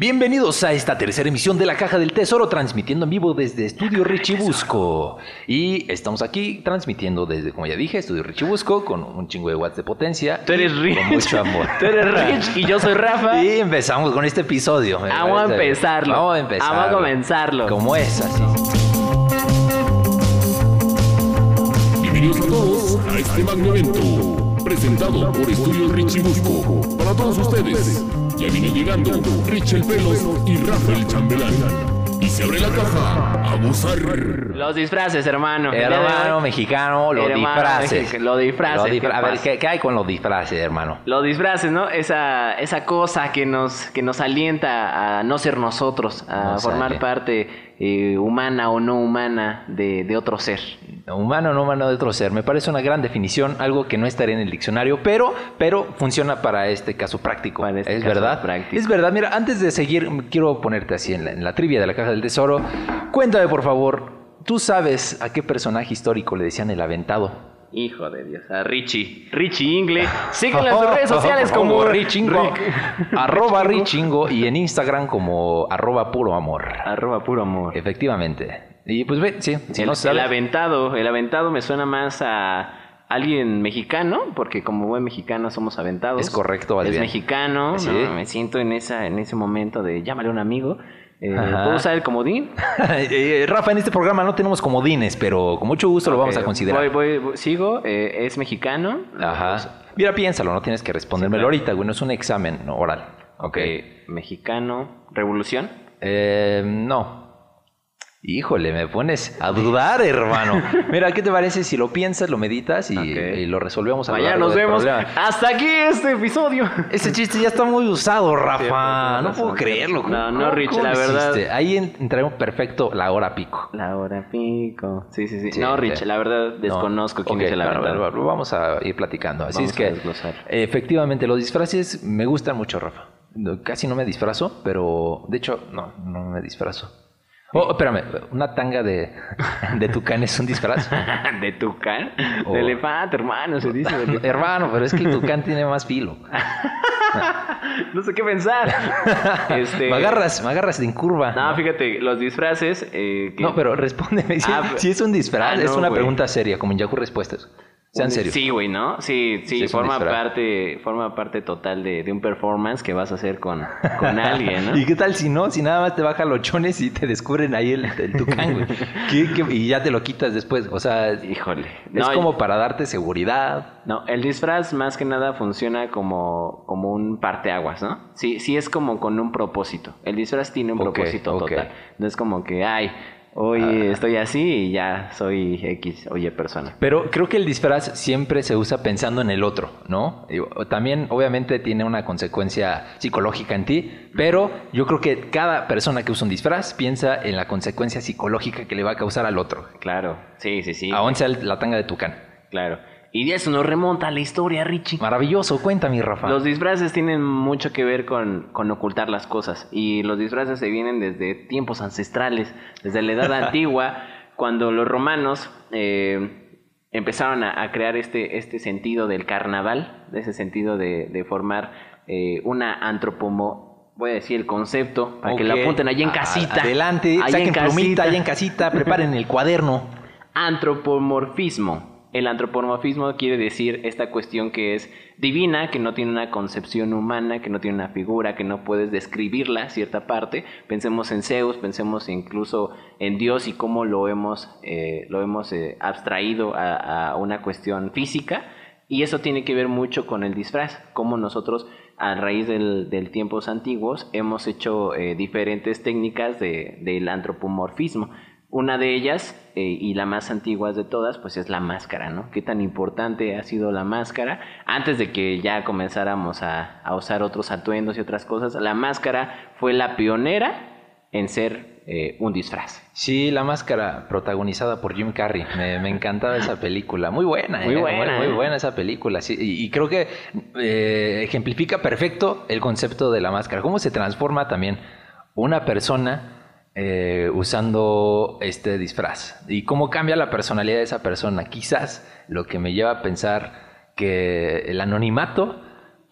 Bienvenidos a esta tercera emisión de La Caja del Tesoro, transmitiendo en vivo desde Estudio Richibusco. Y estamos aquí transmitiendo desde, como ya dije, Estudio Richibusco, con un chingo de watts de potencia. Tú eres Rich. Con mucho amor. Tú eres Rich y yo soy Rafa. Y empezamos con este episodio. Vamos a empezarlo. Vamos a empezarlo. Vamos a comenzarlo. Como es así. Bienvenidos a todos a este magno evento, presentado por Estudio Richie Busco. Para todos ustedes, ya viene llegando Rich el Pelos y Rafael Chambelán. Y se abre la caja a gozar. Los disfraces, hermano. Hermano mexicano, los Hermano disfraces. los disfraces, Los ¿qué disfra- a ver? ¿qué, qué hay con los disfraces, hermano? Los disfraces, ¿no? Esa, esa cosa que nos, que nos alienta a no ser nosotros, a No formar sale. parte eh, humana o no humana de, de otro ser. Humano no humano de otro ser. Me parece una gran definición, algo que no estaría en el diccionario, pero, pero funciona para este caso práctico. Para este es caso verdad. práctico. Es verdad. Mira, antes de seguir, quiero ponerte así en la, en la trivia de la caja del tesoro. Cuéntame, por favor, ¿tú sabes a qué personaje histórico le decían el aventado? Hijo de Dios, a Richie. Richie Ingle. Síguenlo en sus redes sociales como Richingo. Arroba Richingo y en Instagram como arroba puro amor. Arroba puro amor. Efectivamente. Y pues ve, sí, si el, no el sabes. aventado, el aventado me suena más a alguien mexicano, porque como buen mexicano somos aventados. Es correcto, Es bien. mexicano, me siento en esa, en ese momento de llámale a un amigo. Eh. ¿Puedo usar el comodín? Eh, Rafa, en este programa no tenemos comodines, pero con mucho gusto lo vamos a considerar. Voy, voy, sigo, eh, es mexicano. Ajá. Mira, piénsalo, no tienes que respondérmelo claro. ahorita, güey, no es un examen oral. Ok. Eh, mexicano, revolución. Eh, no. Híjole, me pones a dudar, hermano. Mira, ¿qué te parece si lo piensas, lo meditas y, lo resolvemos a Mañana nos vemos. Hasta aquí este episodio. Ese chiste ya está muy usado, Rafa. no puedo creerlo. No, ¿Cómo- no, Rich, la verdad- hiciste? Ahí en- entraría perfecto la hora pico. La hora pico. Sí, sí, sí. Sí, no, Rich, sí. la verdad No. desconozco quién Ok, es el bueno, lo vamos a ir platicando. Así Vamos es que, desglosar. efectivamente, los disfraces me gustan mucho, Rafa. Casi no me disfrazo, pero de hecho, no, no me disfrazo. Oh, espérame, una tanga de, de tucán es un disfraz. ¿De tucán? Oh. De elefante, hermano, se dice. Hermano, pero es que el tucán tiene más filo. no sé qué pensar. este... Me agarras, me agarras en curva. No, fíjate, los disfraces... eh, que- No, pero respóndeme. Si, Ah, si es un disfraz, Ah, es una pregunta seria, como en Yahoo Respuestas. Sean serios. Sí, güey, ¿no? Sí, sí, es forma parte, forma parte total de, de un performance que vas a hacer con, con alguien, ¿no? ¿Y qué tal si no? Si nada más te baja los chones y te descubren ahí el, el tucán, güey. ¿Qué- qué- y ya te lo quitas después. O sea, es Híjole. No, como para darte seguridad. No, el disfraz más que nada funciona como, como un parteaguas, ¿no? Sí, sí es como con un propósito. El disfraz tiene un propósito total. No es como que, ay, hoy Ah. estoy así y ya soy X, oye, persona. Pero creo que el disfraz siempre se usa pensando en el otro, ¿no? También, obviamente, tiene una consecuencia psicológica en ti, pero yo creo que cada persona que usa un disfraz piensa en la consecuencia psicológica que le va a causar al otro. Claro, sí, sí, sí. Aún sea la tanga de tucán. Claro. Y de eso nos remonta a la historia, Richie. Maravilloso, cuéntame, Rafa. Los disfraces tienen mucho que ver con, con ocultar las cosas y los disfraces se vienen desde tiempos ancestrales, desde la edad antigua, cuando los romanos eh, empezaron a, a crear este, este sentido del carnaval, de ese sentido de, de formar eh, una antropomo, voy a decir el concepto, para que lo apunten allí en casita. Adelante, Ahí saquen en plumita ahí en casita, preparen el cuaderno. Antropomorfismo. El antropomorfismo quiere decir esta cuestión que es divina, que no tiene una concepción humana, que no tiene una figura, que no puedes describirla cierta parte. Pensemos en Zeus, pensemos incluso en Dios y cómo lo hemos, eh, lo hemos eh, abstraído a, una cuestión física. Y eso tiene que ver mucho con el disfraz, cómo nosotros a raíz del, del tiempos antiguos hemos hecho eh, diferentes técnicas de- del antropomorfismo. Una de ellas, eh, y la más antigua de todas, pues es la máscara, ¿no? ¿Qué tan importante ha sido la máscara? Antes de que ya comenzáramos a, a usar otros atuendos y otras cosas, la máscara fue la pionera en ser eh, un disfraz. Sí, la máscara protagonizada por Jim Carrey. Me, me encantaba esa película. Muy buena, Muy eh, buena, Muy, eh. buena esa película. Sí, y, y creo que eh, ejemplifica perfecto el concepto de la máscara. Cómo se transforma también una persona eh, usando este disfraz. Y cómo cambia la personalidad de esa persona. Quizás lo que me lleva a pensar que el anonimato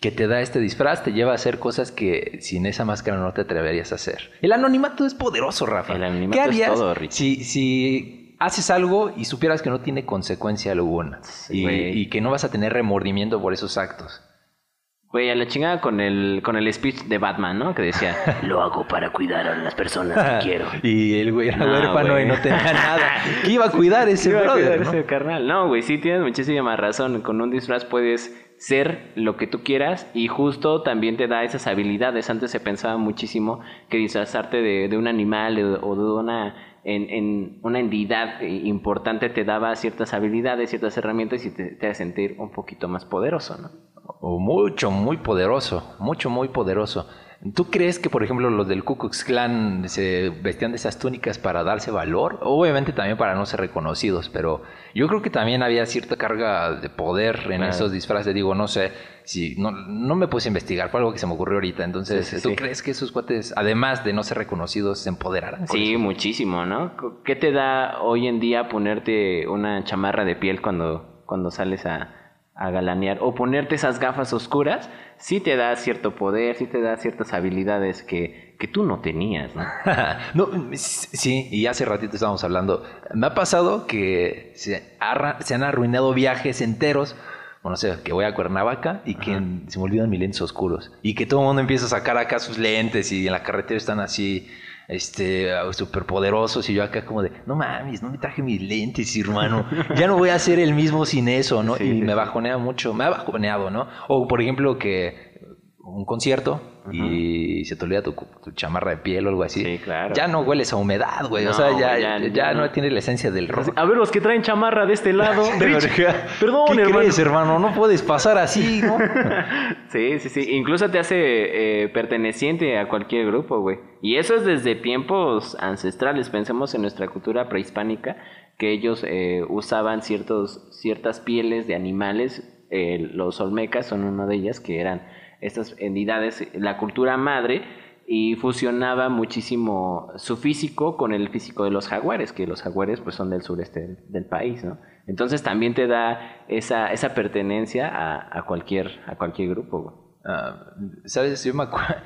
que te da este disfraz te lleva a hacer cosas que sin esa máscara no te atreverías a hacer. El anonimato es poderoso, Rafa. El anonimato ¿Qué es harías todo, si, si haces algo y supieras que no tiene consecuencia alguna y, güey. y que no vas a tener remordimiento por esos actos? Güey, a la chingada con el, con el speech de Batman, ¿no? Que decía, lo hago para cuidar a las personas que quiero. y el güey era No, huérfano güey. y no tenía nada. ¿Qué iba a cuidar ese Iba a brother? cuidar no? ese carnal. No, güey, sí tienes muchísima razón. Con un disfraz puedes ser lo que tú quieras y justo también te da esas habilidades. Antes se pensaba muchísimo que disfrazarte de, de un animal o de una, en, en una entidad importante te daba ciertas habilidades, ciertas herramientas y te, te hace sentir un poquito más poderoso, ¿no? O mucho, muy poderoso, mucho, muy poderoso. ¿Tú crees que, por ejemplo, los del Ku Klux Klan se vestían de esas túnicas para darse valor? Obviamente también para no ser reconocidos, pero yo creo que también había cierta carga de poder en Claro. esos disfraces. Digo, no sé, si no, no me puse a investigar, fue algo que se me ocurrió ahorita. Entonces, Sí, sí, ¿tú sí. crees que esos cuates, además de no ser reconocidos, se empoderarán? Sí, eso? muchísimo, ¿no? ¿Qué te da hoy en día ponerte una chamarra de piel cuando, cuando sales a, a galanear? O ponerte esas gafas oscuras, sí te da cierto poder, sí te da ciertas habilidades que, que tú no tenías, ¿no? no, sí, y hace ratito estábamos hablando. Me ha pasado que se, arra- se han arruinado viajes enteros. Bueno, no sé, que voy a Cuernavaca y que se me olvidan mis lentes oscuros. Y que todo el mundo empieza a sacar acá sus lentes y en la carretera están así, este, súper poderosos. Y yo acá como de, no mames, no me traje mis lentes, hermano. Ya no voy a ser el mismo sin eso, ¿no? Sí, y sí, me bajonea mucho, me ha bajoneado, ¿no? O por ejemplo que un concierto y se te olvida tu, tu chamarra de piel o algo así. Sí, claro. Ya no hueles a humedad, güey. o sea, ya, ya, ya- no. tiene la esencia del rock. A ver, los que traen chamarra de este lado. Rich, perdón, ¿Qué hermano. crees, hermano? No puedes pasar así, ¿no? Sí, sí, sí. Incluso te hace eh, perteneciente a cualquier grupo, güey. Y eso es desde tiempos ancestrales. Pensemos en nuestra cultura prehispánica, que ellos eh, usaban ciertos, ciertas pieles de animales. Eh, los olmecas son una de ellas, que eran estas entidades, la cultura madre, y fusionaba muchísimo su físico con el físico de los jaguares, que los jaguares pues son del sureste del, país, ¿no? Entonces también te da esa, esa pertenencia a, a cualquier, a cualquier grupo. Ah, ¿Sabes? Yo me acuerdo.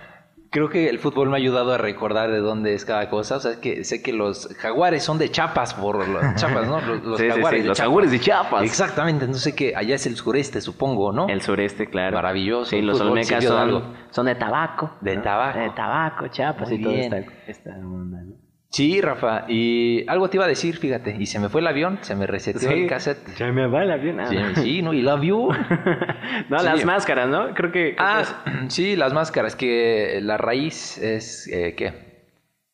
Creo que el fútbol me ha ayudado a recordar de dónde es cada cosa. O sea, que sé que los jaguares son de Chiapas por los Chiapas, ¿no? Los, los Sí, jaguares sí, de los jaguares de Chiapas. Exactamente. Sé qué. Allá es el sureste, supongo, ¿no? El sureste, claro. Maravilloso. Sí, los olmecas sirvió de son, son de tabaco. De ¿no? tabaco. De tabaco, Chiapas Muy y bien. esta, esta onda, ¿no? Sí, Rafa. Y algo te iba a decir, fíjate. Y se me fue el avión, se me reseteó el cassette. Ya me va el avión. Ah, Sí, sí, ¿no? Y la vio. no, Sí. las máscaras, ¿no? Creo que... creo Ah, que es- sí, las máscaras, que la raíz es, eh, ¿qué?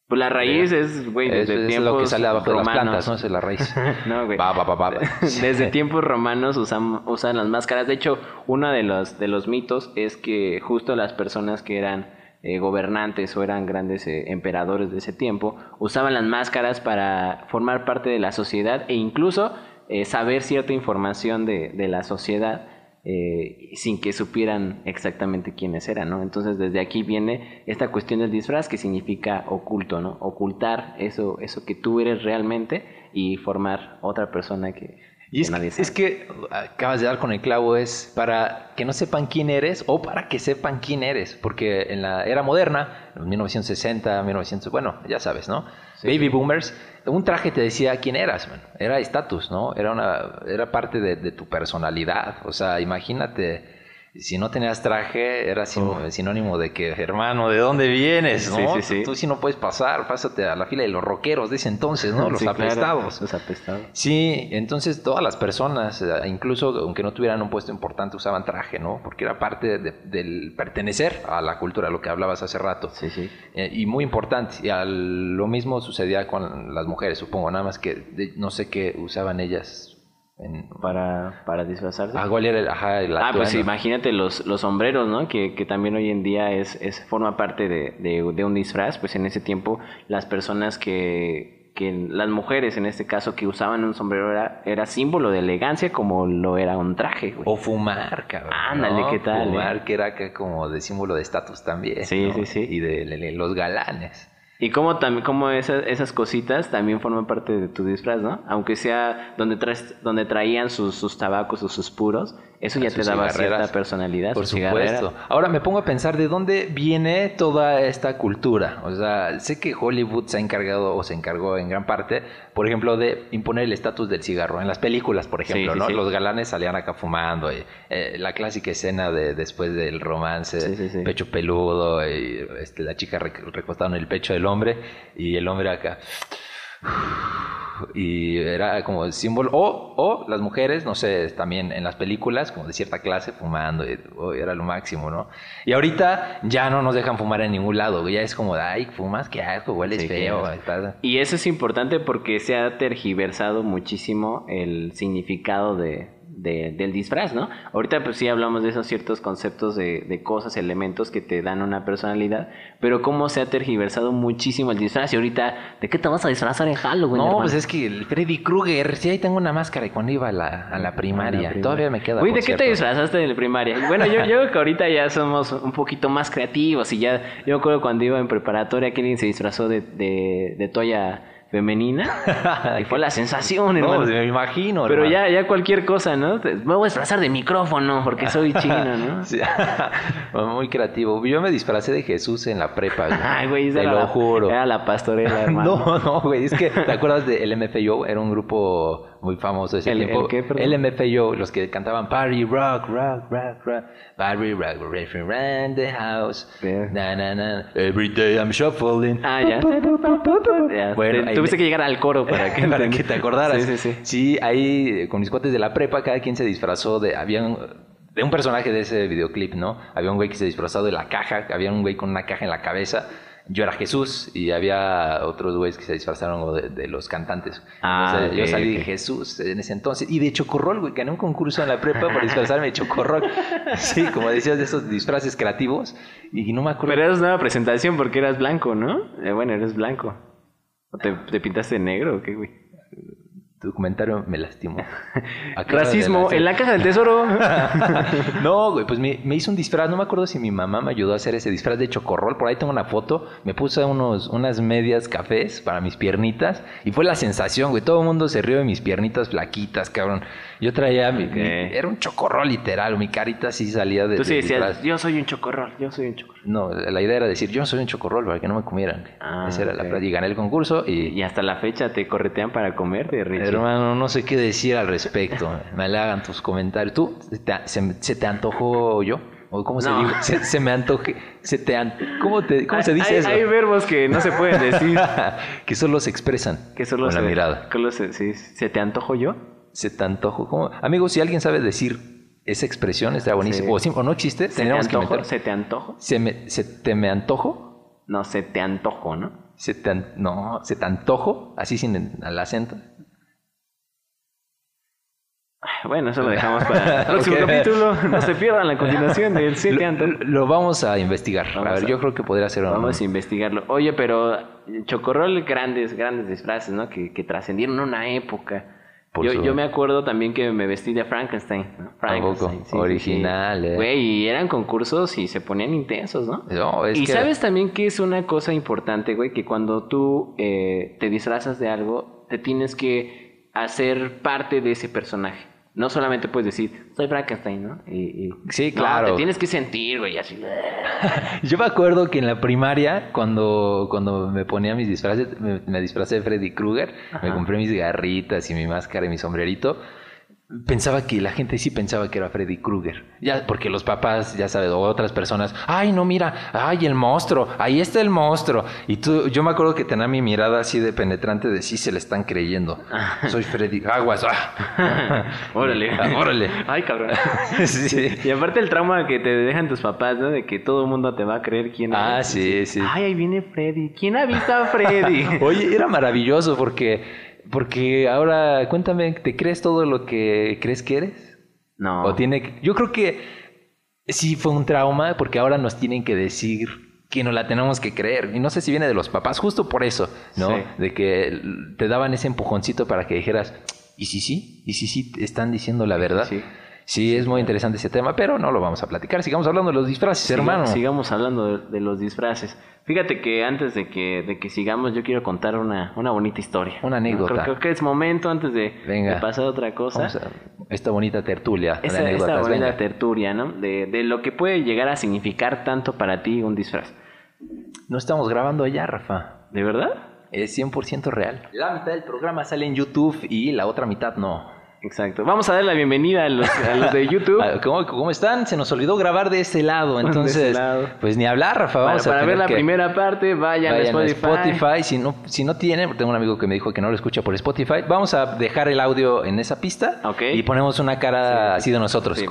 pues la raíz es, güey, Es, desde es tiempos lo que sale abajo de las romanos. plantas, ¿no? Esa es la raíz. No, güey. Va, va, va, va. va. Desde tiempos romanos usan, usan las máscaras. De hecho, uno de los, de los mitos es que justo las personas que eran eh, gobernantes o eran grandes eh, emperadores de ese tiempo usaban las máscaras para formar parte de la sociedad e incluso eh, saber cierta información de, de la sociedad eh, sin que supieran exactamente quiénes eran. Entonces desde aquí viene esta cuestión del disfraz que significa oculto, ¿no? Ocultar eso, eso que tú eres realmente y formar otra persona que, Y es, que nadie que- sabe. es que acabas de dar con el clavo, es para que no sepan quién eres o para que sepan quién eres. Porque en la era moderna, en 1960, 1900, bueno, ya sabes, ¿no? Sí, Baby boomers, un traje te decía quién eras, man. Era estatus, ¿no? Era, una, era parte de, de tu personalidad. O sea, imagínate. Si no tenías traje, era sin- sinónimo de que, hermano, ¿de dónde vienes? Oh. Sí, ¿no? sí, sí. Tú sí no puedes pasar, pásate a la fila de los rockeros de ese entonces, ¿no? Los claro, apestados. Los apestados. Sí, entonces todas las personas, eh, incluso aunque no tuvieran un puesto importante, usaban traje, ¿no? Porque era parte de- del pertenecer a la cultura, lo que hablabas hace rato. Sí, sí. Eh, y muy importante. Y al- lo mismo sucedía con las mujeres, supongo, nada más que de- no sé qué usaban ellas. En, Para, para disfrazarse. ah, ¿cuál era el, ajá, el Ah, pues imagínate los, los sombreros, ¿no? Que, que también hoy en día es, es forma parte de, de, de un disfraz. Pues en ese tiempo las personas que, que las mujeres en este caso que usaban un sombrero era, era símbolo de elegancia como lo era un traje, güey. O fumar, cabrón. Ándale, ¿no? ¿qué tal, Fumar, eh? que era acá como de símbolo de estatus también. Sí, ¿no? sí, sí. Y de, de- de los galanes. Y como como esas, esas cositas también forman parte de tu disfraz, ¿no? Aunque sea donde traes, donde traían sus, sus tabacos o sus puros, Eso ya te daba cierta personalidad. Por supuesto. Ahora me pongo a pensar de dónde viene toda esta cultura. O sea, sé que Hollywood se ha encargado o se encargó en gran parte, por ejemplo, de imponer el estatus del cigarro. En las películas, por ejemplo, Sí, sí, ¿no? sí. Los galanes salían acá fumando. Y, eh, la clásica escena de después del romance, pecho peludo, y este, la chica rec- recostada en el pecho del hombre y el hombre acá y era como el símbolo o, o las mujeres no sé también en las películas como de cierta clase fumando y, oh, era lo máximo no y ahorita ya no nos dejan fumar en ningún lado ya es como ay fumas qué asco hueles Sí, feo Y eso es importante porque se ha tergiversado muchísimo el significado de, de- del disfraz, ¿no? Ahorita pues sí hablamos de esos ciertos conceptos de, de cosas, elementos que te dan una personalidad, pero cómo se ha tergiversado muchísimo el disfraz y ahorita, ¿de qué te vas a disfrazar en Halloween? no hermano? pues es que el Freddy Krueger sí ahí tengo una máscara y cuando iba a la, a la primaria primaria. todavía me queda por ¿de qué te disfrazaste en la primaria? Bueno, yo, yo creo que ahorita ya somos un poquito más creativos y ya, yo me acuerdo cuando iba en preparatoria que alguien se disfrazó de, de, de toalla femenina y fue la sensación, no, hermano. me imagino Pero hermano. ya, ya cualquier cosa, ¿no? Me voy a disfrazar de micrófono porque soy chino, ¿no? Sí. muy creativo yo me disfracé de Jesús en la prepa güey. Ay, güey, te lo la, juro Era la pastorela, hermano. No, no, güey, es que, ¿te acuerdas de LMFAO? Era un grupo muy famoso ese ¿El- tiempo. el qué? LMFAO, los que cantaban Party Rock, Rock, Rock, Rock, Party Rock, Referee around the house, Ver. na, na, na, every day I'm shuffling. Ah, ya. Ya, Bueno, tuviste me- que llegar al coro para que, para que te acordaras. Sí, sí, sí. Sí, ahí eh, con mis cuates de la prepa, cada quien se disfrazó de. Había un, de un personaje de ese videoclip, ¿no? Había un güey que se disfrazó de la caja, había un güey con una caja en la cabeza. Yo era Jesús y había otros güeyes que se disfrazaron de, de los cantantes. Ah, O sea, yo salí de. Jesús en ese entonces. Y de Chocorrol, güey, gané un concurso en la prepa por disfrazarme de Chocorrol. Sí, como decías, de esos disfraces creativos. Y no me acuerdo. Pero eras nueva presentación porque eras blanco, ¿no? Eh, bueno, eres blanco. ¿O te, te pintaste de negro o qué, güey? Tu comentario me lastimó. Racismo en la caja del tesoro. no, güey, pues me, me hizo un disfraz. No me acuerdo si mi mamá me ayudó a hacer ese disfraz de chocorrol. Por ahí tengo una foto. Me puse unos, unas medias cafés para mis piernitas. Y fue la sensación, güey. Todo el mundo se rió de mis piernitas flaquitas, cabrón. Yo traía mi. Ok. mi- era un chocorrol literal. Mi carita sí salía de. Tú sí decías, yo soy un chocorrol, yo soy un chocorrol. No, la idea era decir, yo soy un chocorrol para que no me comieran. Ah, Esa era la frase. Y gané el concurso y. Y hasta la fecha te corretean para comer de Richie. Hermano, no sé qué decir al respecto. Me halagan tus comentarios. ¿Tú se te, se, se te antojó yo? ¿O cómo se dice? Se, se me antoje. Se te an- ¿Cómo, te, ¿Cómo se dice hay, eso? Hay verbos que no se pueden decir. que solo se expresan que solo con se, la mirada. que se, sí, ¿Se te antojo yo? Se te antojo. ¿Cómo? Amigos, si alguien sabe decir esa expresión, está buenísimo. Sí. O, no existe, ¿Se te que antojo? inventar. ¿Se te antojo? Se, me, ¿Se te me antojo? No, se te antojo, ¿no? Se te an- no, se te antojo, así sin el, el acento. Bueno, eso lo dejamos para el próximo capítulo. No se pierdan la continuación del Se te Lo, antojo. lo vamos a investigar. Vamos a ver, a- yo creo que podría ser un- Vamos a investigarlo. Oye, pero Chocorrol, grandes, grandes disfraces, ¿no? Que, que trascendieron una época. Yo, su- yo me acuerdo también que me vestí de Frankenstein. ¿no? Frankenstein? Original, eh. Güey, y eran concursos y se ponían intensos, ¿no? No, es y que- sabes también que es una cosa importante, güey, que cuando tú eh, te disfrazas de algo, te tienes que hacer parte de ese personaje. No solamente puedes decir, soy Frankenstein, ¿no? Y, y- Sí, No, claro. te tienes que sentir, güey, así. Yo me acuerdo que en la primaria, cuando, cuando me ponía mis disfraces, me, me disfracé de Freddy Krueger, me compré mis garritas y mi máscara y mi sombrerito. Pensaba que la gente sí pensaba que era Freddy Krueger. Ya, porque los papás, ya sabes, o otras personas, ay, no, mira, ay, el monstruo, ahí está el monstruo. Y tú, yo me acuerdo que tenía mi mirada así de penetrante de sí se le están creyendo. Soy Freddy, aguas, ah. órale. Ah, órale. Ay, cabrón. sí, sí. Y aparte el trauma que te dejan tus papás, ¿no? De que todo el mundo te va a creer quién Ah, eres. sí, sí. Ay, ahí viene Freddy. ¿Quién ha visto a Freddy? Oye, era maravilloso porque, porque ahora, cuéntame, ¿te crees todo lo que crees que eres? no. O tiene, yo creo que sí fue un trauma porque ahora nos tienen que decir que nos la tenemos que creer. Y no sé si viene de los papás, justo por eso, ¿no? Sí. De que te daban ese empujoncito para que dijeras, ¿y si sí? ¿Y si sí están diciendo la verdad? Sí. Sí, es muy interesante ese tema, pero no lo vamos a platicar. Sigamos hablando de los disfraces, Siga- hermano. Sigamos hablando de, de los disfraces. Fíjate que antes de que, de que sigamos, yo quiero contar una, una bonita historia. Una anécdota. Creo, creo que es momento antes de, Venga. de pasar a otra cosa. A- esta bonita tertulia de esta, bonita venga. tertulia, ¿no? De, de lo que puede llegar a significar tanto para ti un disfraz. No estamos grabando ya, Rafa. ¿De verdad? Es 100% real. La mitad del programa sale en YouTube y la otra mitad no. Exacto. Vamos a dar la bienvenida a los, a los de YouTube. Ah, ¿Cómo, ¿Cómo están? Se nos olvidó grabar de este lado, De entonces, ese lado. pues ni hablar, Rafa. para Vamos a para ver la que- primera parte, vayan, Vayan a Spotify. Spotify. Si no, si no tienen, tengo un amigo que me dijo que no lo escucha por Spotify. Vamos a dejar el audio en esa pista Ok. y ponemos una cara así de nosotros. Sí,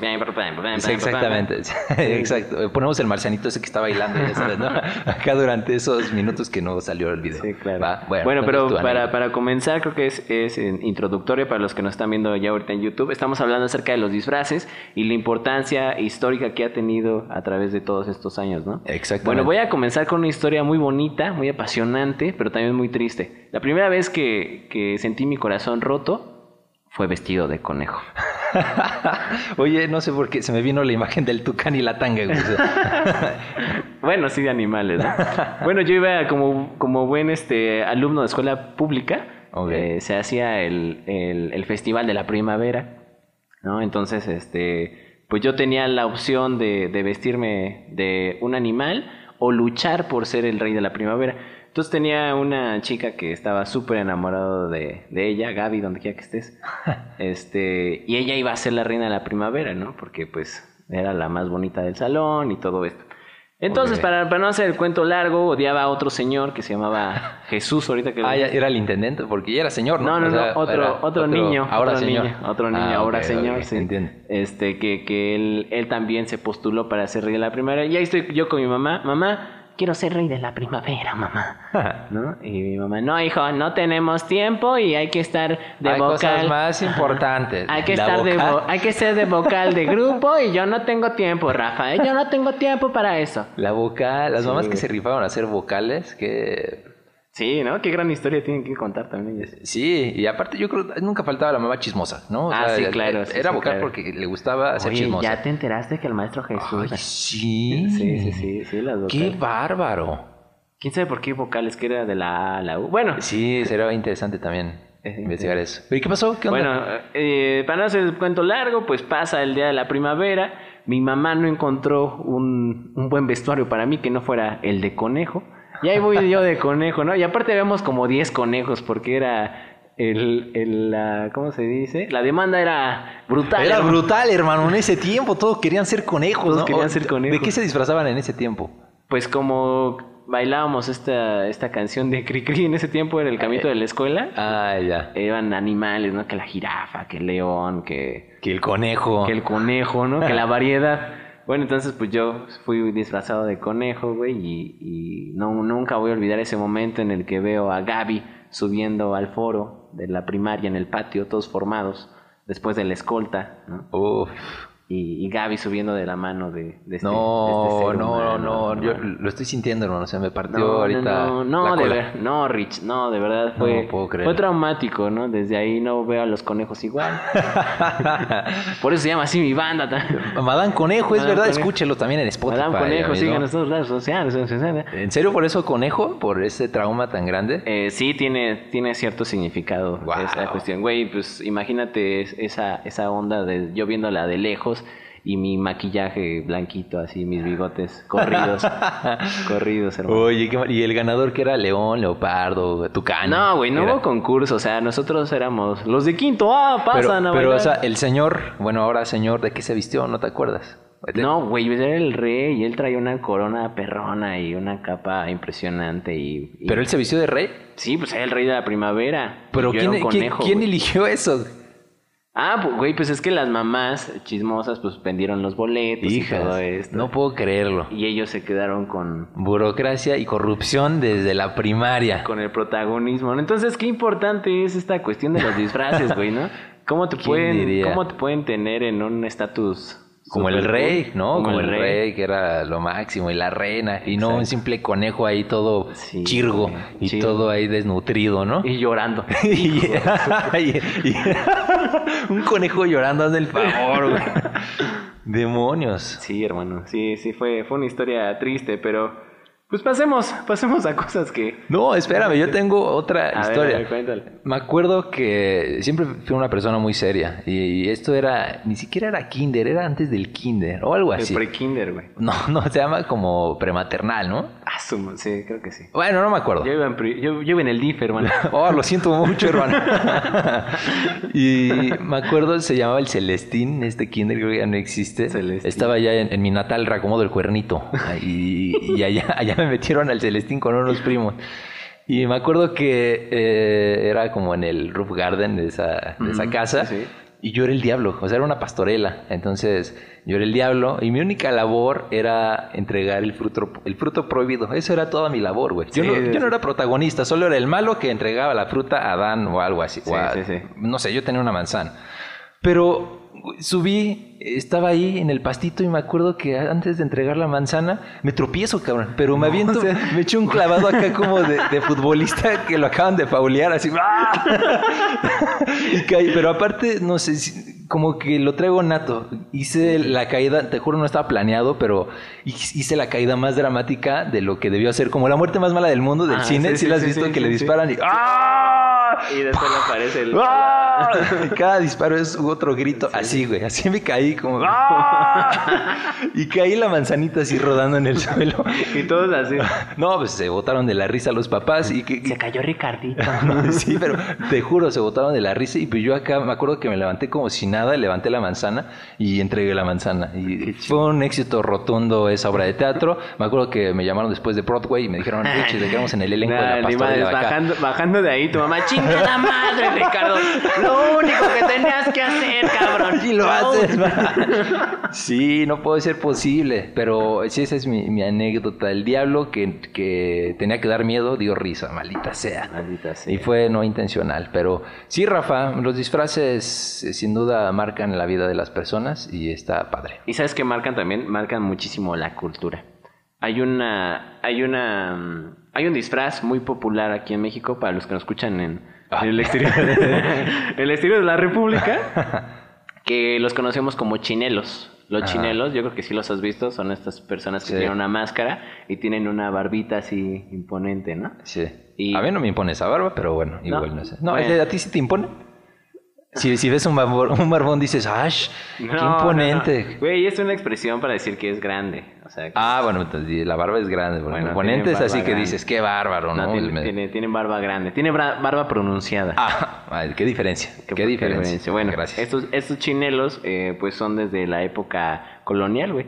Sí, exactamente. Exacto. Ponemos el marcianito ese que está bailando, ya sabes, ¿no? Acá durante esos minutos que no salió el video. Sí, claro. Va, Bueno, pero para, para comenzar, creo que es, es eh, introductorio para los que nos están viendo ya ahorita en YouTube. Estamos hablando acerca de los disfraces y la importancia histórica que ha tenido a través de todos estos años, ¿no? Exactamente. Bueno, voy a comenzar con una historia muy bonita, muy apasionante, pero también muy triste. La primera vez que, que sentí mi corazón roto fue vestido de conejo. Oye, no sé por qué se me vino la imagen del tucán y la tanga. Bueno, sí, de animales, ¿no? bueno, yo iba como, como buen este alumno de escuela pública. Eh, se hacía el, el- el festival de la primavera, ¿no? Entonces, este, pues yo tenía la opción de, de vestirme de un animal o luchar por ser el rey de la primavera. Entonces tenía una chica que estaba súper enamorado de, de ella, Gaby, donde quiera que estés. Este, y ella iba a ser la reina de la primavera, ¿no? Porque pues era la más bonita del salón y todo esto. Entonces, para, para no hacer el cuento largo, odiaba a otro señor que se llamaba Jesús, ahorita que Ah, ya era el intendente, porque ya era señor, ¿no? no, no, O sea, no, otro, era otro, niño. Ahora otro señor. Niño, otro niño, Ah, ahora ok, señor, ok, sí. entiendo. Este, que, que él, él también se postuló para ser rey de la primavera. Y ahí estoy yo con mi mamá. Mamá, quiero ser rey de la primavera, mamá. ¿No? Y mi mamá, no, hijo, no tenemos tiempo y hay que estar de Hay cosas vocal. más importantes. Hay que La estar de vocal. vo- hay que ser de vocal de grupo y yo no tengo tiempo, Rafa. ¿eh? Yo no tengo tiempo para eso. La vocal, las Sí, mamás que se rifaron a hacer vocales, que Sí, ¿no? Qué gran historia tienen que contar también sí, y aparte yo creo nunca faltaba la mamá chismosa, ¿no? O Ah, sea, sí, claro, sí, Era sí, vocal claro. porque le gustaba hacer Oye, chismosa. ¿ya te enteraste que el maestro Jesús... Ay, sí. Sí, sí, sí, sí, las Qué bárbaro. ¿Quién sabe por qué vocales que era de la A a la U? Bueno, Sí, sería interesante también investigar eso. ¿Y qué pasó? ¿Qué onda? bueno, eh, para no hacer el cuento largo, pues pasa el día de la primavera. Mi mamá no encontró un, un buen vestuario para mí que no fuera el de conejo. Y ahí voy yo de conejo, ¿no? Y aparte vemos como 10 conejos porque era el, el la, ¿cómo se dice? La demanda era brutal. Era hermano. brutal, hermano. En ese tiempo todos querían ser conejos, Todos ¿no? querían ser conejos. ¿De qué se disfrazaban en ese tiempo? Pues como bailábamos esta, esta canción de Cricri en ese tiempo era el camino de la escuela. Ah, ya. Eran animales, ¿no? Que la jirafa, que el león, que, Que el conejo. que el conejo, ¿no? Que la variedad. Bueno, entonces pues yo fui disfrazado de conejo, güey, y, no, nunca voy a olvidar ese momento en el que veo a Gaby subiendo al foro de la primaria en el patio, todos formados, después de la escolta, ¿no? Uf. Y, y Gaby subiendo de la mano de, de este, No, de este ser no, humano, no, yo lo estoy sintiendo, hermano. Se me partió no, ahorita. no, no, la no, de cola. ver, no, Rich, no, de verdad fue, No puedo creer. fue traumático, ¿no? Desde ahí no veo a los conejos igual. Por eso se llama así mi banda. Madame Conejo, es Madame verdad, Conejo. escúchelo también en Spotify. Madame Conejo, síganos en todas las sociales. sociales. ¿En serio por eso Conejo? ¿Por ese trauma tan grande? Eh, sí, tiene, tiene cierto significado esa cuestión. Güey, pues imagínate es- esa, esa onda de yo viéndola de lejos y mi maquillaje blanquito, así, mis bigotes corridos. corridos, hermano. Oye, qué y el ganador que era león, leopardo, tucán. No, güey, no Era- hubo concurso. O sea, nosotros éramos los de quinto. Ah, Pero, pasan a pero bailar. o sea, el señor, bueno, ahora señor, ¿de qué se vistió? ¿No te acuerdas? No, güey, era el rey y él traía una corona perrona y una capa impresionante y... y- ¿Pero él se vistió de rey? Sí, pues era el rey de la primavera. ¿Pero yo quién, quién- conejo, quién güey. eligió eso? Ah, pues, güey, pues es que las mamás chismosas pues vendieron los boletos y todo esto. no puedo creerlo. Y ellos se quedaron con, Burocracia y corrupción desde la primaria. con el protagonismo. ¿no? Entonces, qué importante es esta cuestión de los disfraces, güey, ¿no? ¿Cómo te ¿Quién pueden, diría? cómo te pueden tener en un estatus Como el rey, cool? ¿no? Como, el rey. que era lo máximo, y la reina, y no un simple conejo ahí todo Sí, chirgo y chirgo. todo ahí desnutrido, ¿no? Y llorando. y, y- y- Un conejo llorando, hazme el favor, güey. Demonios. Sí, hermano, sí, sí, fue, fue una historia triste, pero pues pasemos, pasemos a cosas que... No, espérame, yo tengo otra A ver, historia. a ver, cuéntale. Me acuerdo que siempre fui una persona muy seria y esto era, ni siquiera era kinder, era antes del kinder o algo El así. pre-kinder, güey. No, no, se llama como prematernal, ¿no? Ah, sí, creo que sí. Bueno, no me acuerdo. Yo iba en, yo, yo iba en el DIF, hermano. Oh, lo siento mucho, hermano. y me acuerdo, se llamaba el Celestín, este kinder creo que ya no existe. Celestín. Estaba allá en, en mi natal Racomodo del Cuernito. Y, y allá, allá me metieron al Celestín con unos primos. Y me acuerdo que eh, era como en el roof garden de esa, de esa casa. sí. Y yo era el diablo, o sea, era una pastorela. Entonces, yo era el diablo y mi única labor era entregar el fruto, el fruto prohibido. Eso era toda mi labor, güey. Yo, no, sí, yo sí. no era protagonista, solo era el malo que entregaba la fruta a Adán o algo así. O a-. No sé, yo tenía una manzana. Pero subí, estaba ahí en el pastito y me acuerdo que antes de entregar la manzana me tropiezo, cabrón. Pero me aviento, me eché un clavado acá como de, de futbolista que lo acaban de faulear, así. ¡ah! y caí, pero aparte, no sé, como que lo traigo nato. Hice la caída, te juro, no estaba planeado, pero hice la caída más dramática de lo que debió ser, como la muerte más mala del mundo del Ah, cine. sí, si sí, la has visto que le disparan y ¡ah! Y después le aparece el... ¡Ah! Cada disparo es otro grito, así, güey. Así me caí, como. ¡Ah! Y caí la manzanita así rodando en el suelo. Y todos así. No, pues se botaron de la risa los papás y que. Se cayó Ricardito. No, sí, pero te juro, se botaron de la risa y pues yo acá me acuerdo que me levanté como si nada, levanté la manzana y entregué la manzana. Y fue un éxito rotundo esa obra de teatro. Me acuerdo que me llamaron después de Broadway y me dijeron, Richie, te quedamos en el elenco de la de acá". bajando, bajando de ahí, tu mamá, chinga la madre, Ricardo. Lo único que tenías que hacer, cabrón. Y lo haces. único. sí, no puede ser posible. Pero sí, esa es mi, mi anécdota. El diablo que, que tenía que dar miedo dio risa, maldita sea. Maldita sea. Y fue no intencional. Pero sí, Rafa, los disfraces eh, sin duda marcan la vida de las personas y está padre. Y sabes que marcan también, marcan muchísimo la cultura. Hay una, hay una, mm, hay un disfraz muy popular aquí en México para los que nos escuchan en, en el exterior, en el exterior de la República, que los conocemos como chinelos. Los Ajá. chinelos, yo creo que sí los has visto, son estas personas que Sí. tienen una máscara y tienen una barbita así imponente, ¿no? Sí. Y- A mí no me impone esa barba, pero bueno, igual no, sé. No, Bueno. ¿a ti sí te impone? Si, si ves un barbón, un barbón dices, ¡ash! ¡Qué imponente! no, no. Güey, es una expresión para decir que es grande. O sea, que Ah, bueno, entonces, la barba es grande. Bueno, imponente es así que dices, qué bárbaro, ¿no? tiene, Me- tiene, tiene barba grande. Tiene barba pronunciada. Ah, ay, qué diferencia. Qué, diferencia. Bueno, gracias. Estos, estos chinelos, eh, pues son desde la época colonial, güey.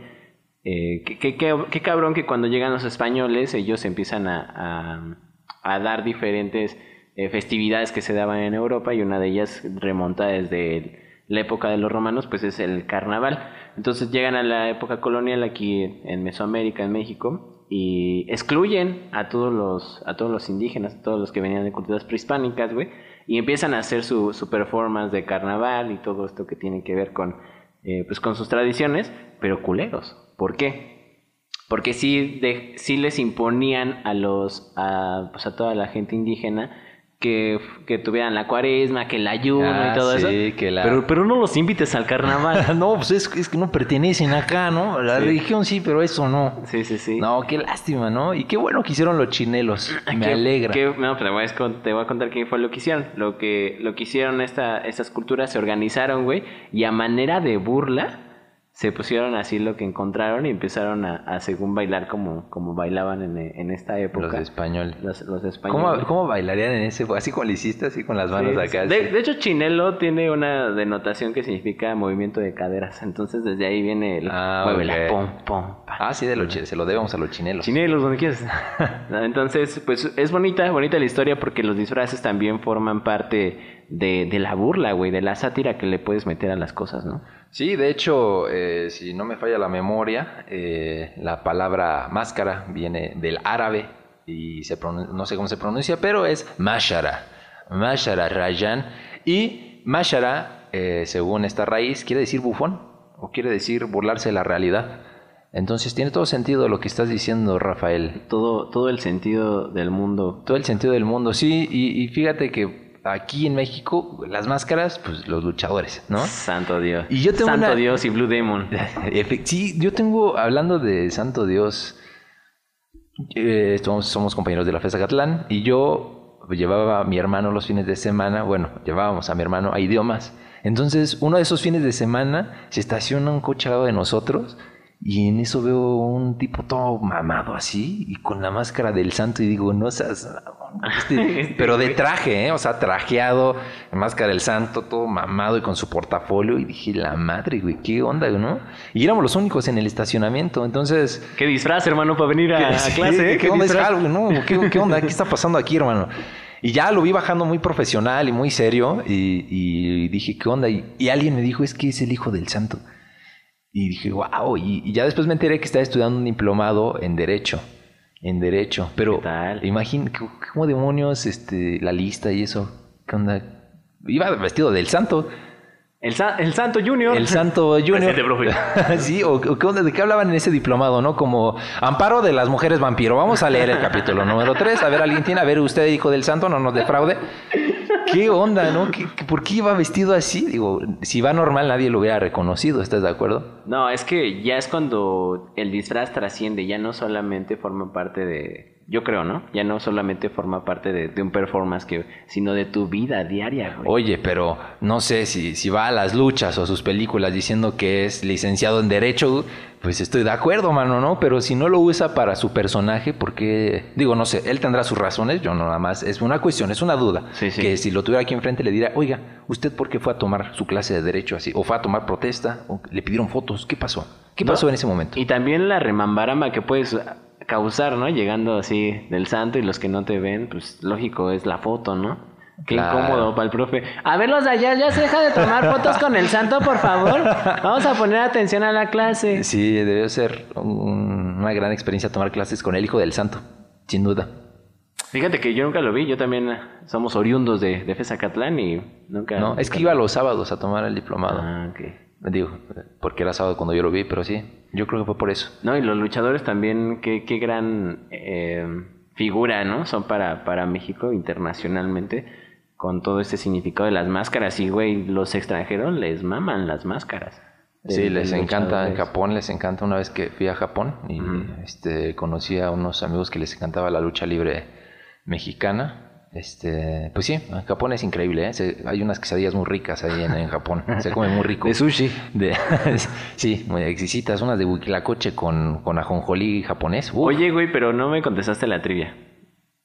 Eh, qué, qué- qué- qué cabrón que cuando llegan los españoles, ellos empiezan a, a- a dar diferentes eh, festividades que se daban en Europa y una de ellas remonta desde la época de los romanos, pues es el carnaval. Entonces llegan a la época colonial aquí en Mesoamérica, en México, y excluyen a todos los, a todos los indígenas, a todos los que venían de culturas prehispánicas, güey, y empiezan a hacer su, su performance de carnaval y todo esto que tiene que ver con, eh, pues con sus tradiciones, pero culeros. ¿Por qué? Porque sí, de, sí les imponían a los, a, pues a toda la gente indígena que, que tuvieran la cuaresma, que el ayuno Ah, y todo sí, eso. que la- Pero, pero no los invites al carnaval. no, pues es, es que no pertenecen acá, ¿no? La Sí. religión sí, pero eso no. sí, sí, sí. No, qué lástima, ¿no? Y qué bueno que hicieron los chinelos. Me ¿Qué- alegra. qué- no, pero te voy, a, con- te voy a contar qué fue lo que hicieron. Lo que, lo que hicieron esta, estas culturas se organizaron, güey, y a manera de burla se pusieron así lo que encontraron y empezaron a, a según bailar como, como bailaban en, en esta época. Los españoles. Los, los ¿Cómo, españoles. ¿Cómo bailarían en ese? Así como hiciste, así con las manos Sí, acá. De, hecho, chinelo tiene una denotación que significa movimiento de caderas. Entonces, desde ahí viene el Ah, muévela, ok. pom, pom, pa. Ah, sí, de los se lo debemos a los chinelos. Chinelos, donde quieras. Entonces, pues es bonita, bonita la historia porque los disfraces también forman parte de, de la burla, güey, de la sátira que le puedes meter a las cosas, ¿no? Sí, de hecho, eh, si no me falla la memoria, eh, la palabra máscara viene del árabe y se no sé cómo se pronuncia, pero es mashara. Mashara Rayan. Y mashara, eh, según esta raíz, quiere decir bufón o quiere decir burlarse de la realidad. Entonces tiene todo sentido lo que estás diciendo, Rafael. Todo, todo el sentido del mundo. Todo el sentido del mundo, sí. Y, y fíjate que aquí en México, las máscaras, pues los luchadores, ¿no? Santo Dios. Y yo tengo Santo una- Dios y Blue Demon. Sí, yo tengo, hablando de Santo Dios, eh, somos, somos compañeros de la FESA Catlán y yo llevaba a mi hermano los fines de semana, bueno, llevábamos a mi hermano a idiomas. Entonces, uno de esos fines de semana se estaciona un coche al lado de nosotros y en eso veo un tipo todo mamado así y con la máscara del santo y digo, no seas... este- pero de traje, ¿eh? o sea, trajeado, máscara del santo, todo mamado y con su portafolio y dije, la madre, güey, qué onda, ¿no? Y éramos los únicos en el estacionamiento, entonces... Qué disfraz, hermano, para venir a, clase. ¿eh? ¿Qué onda es disfraz. Halloween? No, ¿qué, qué onda? ¿Qué está pasando aquí, hermano? Y ya lo vi bajando muy profesional y muy serio y, y dije, ¿qué onda? Y, y alguien me dijo, es que es el hijo del santo. Y dije, wow. Y, y ya después me enteré que estaba estudiando un diplomado en Derecho. En Derecho. Pero, imagínate, ¿cómo demonios este, la lista y eso? ¿Qué onda? Iba vestido del santo. El, sa- el Santo Junior. El Santo Junior. Sí, o, o qué onda, de qué hablaban en ese diplomado, ¿no? Como amparo de las mujeres vampiro. Vamos a leer el capítulo número 3. A ver, alguien tiene, a ver, usted, hijo del santo, no nos defraude. ¿Qué onda, no? ¿Qué- qué- ¿Por qué iba vestido así? Digo, si va normal nadie lo hubiera reconocido, ¿estás de acuerdo? No, es que ya es cuando el disfraz trasciende, ya no solamente forma parte de, yo creo, ¿no? Ya no solamente forma parte de, de un performance, que, sino de tu vida diaria, güey. Oye, pero no sé si, si va a las luchas o sus películas diciendo que es licenciado en Derecho, pues estoy de acuerdo, mano, ¿no? Pero si no lo usa para su personaje, ¿por qué? Digo, no sé, él tendrá sus razones, yo no nada más, es una cuestión, es una duda. Sí, sí. Que si lo tuviera aquí enfrente le diría, oiga, ¿usted por qué fue a tomar su clase de Derecho así? ¿O fue a tomar protesta? ¿O le pidieron fotos? ¿Qué pasó? ¿Qué No. pasó en ese momento? Y también la remambarama que puedes causar, ¿no? Llegando así del santo y los que no te ven, pues lógico, es la foto, ¿no? Qué Claro. incómodo para el profe. A ver, los de allá, ya se deja de tomar fotos con el santo, por favor. Vamos a poner atención a la clase. Sí, debe ser un- una gran experiencia tomar clases con el hijo del santo, sin duda. Fíjate que yo nunca lo vi, yo también somos oriundos de, de Fezacatlán y nunca... No, es que iba los sábados a tomar el diplomado. Ah, ok. Digo, porque era sábado cuando yo lo vi, pero sí, yo creo que fue por eso. No, y los luchadores también, qué, qué gran eh, figura, ¿no? Son para, para México internacionalmente, con todo este significado de las máscaras. Y, güey, los extranjeros les maman las máscaras. de- Sí, les encanta en. Japón, les encanta una vez que fui a Japón y este conocí a unos amigos que les encantaba la lucha libre mexicana. Este, pues sí, Japón es increíble, ¿eh? Se- hay unas quesadillas muy ricas ahí en, en Japón, se come muy rico. De sushi. De- sí, muy exquisitas, unas de huitlacoche con, con ajonjolí japonés. Uf, Oye, güey, pero no me contestaste la trivia.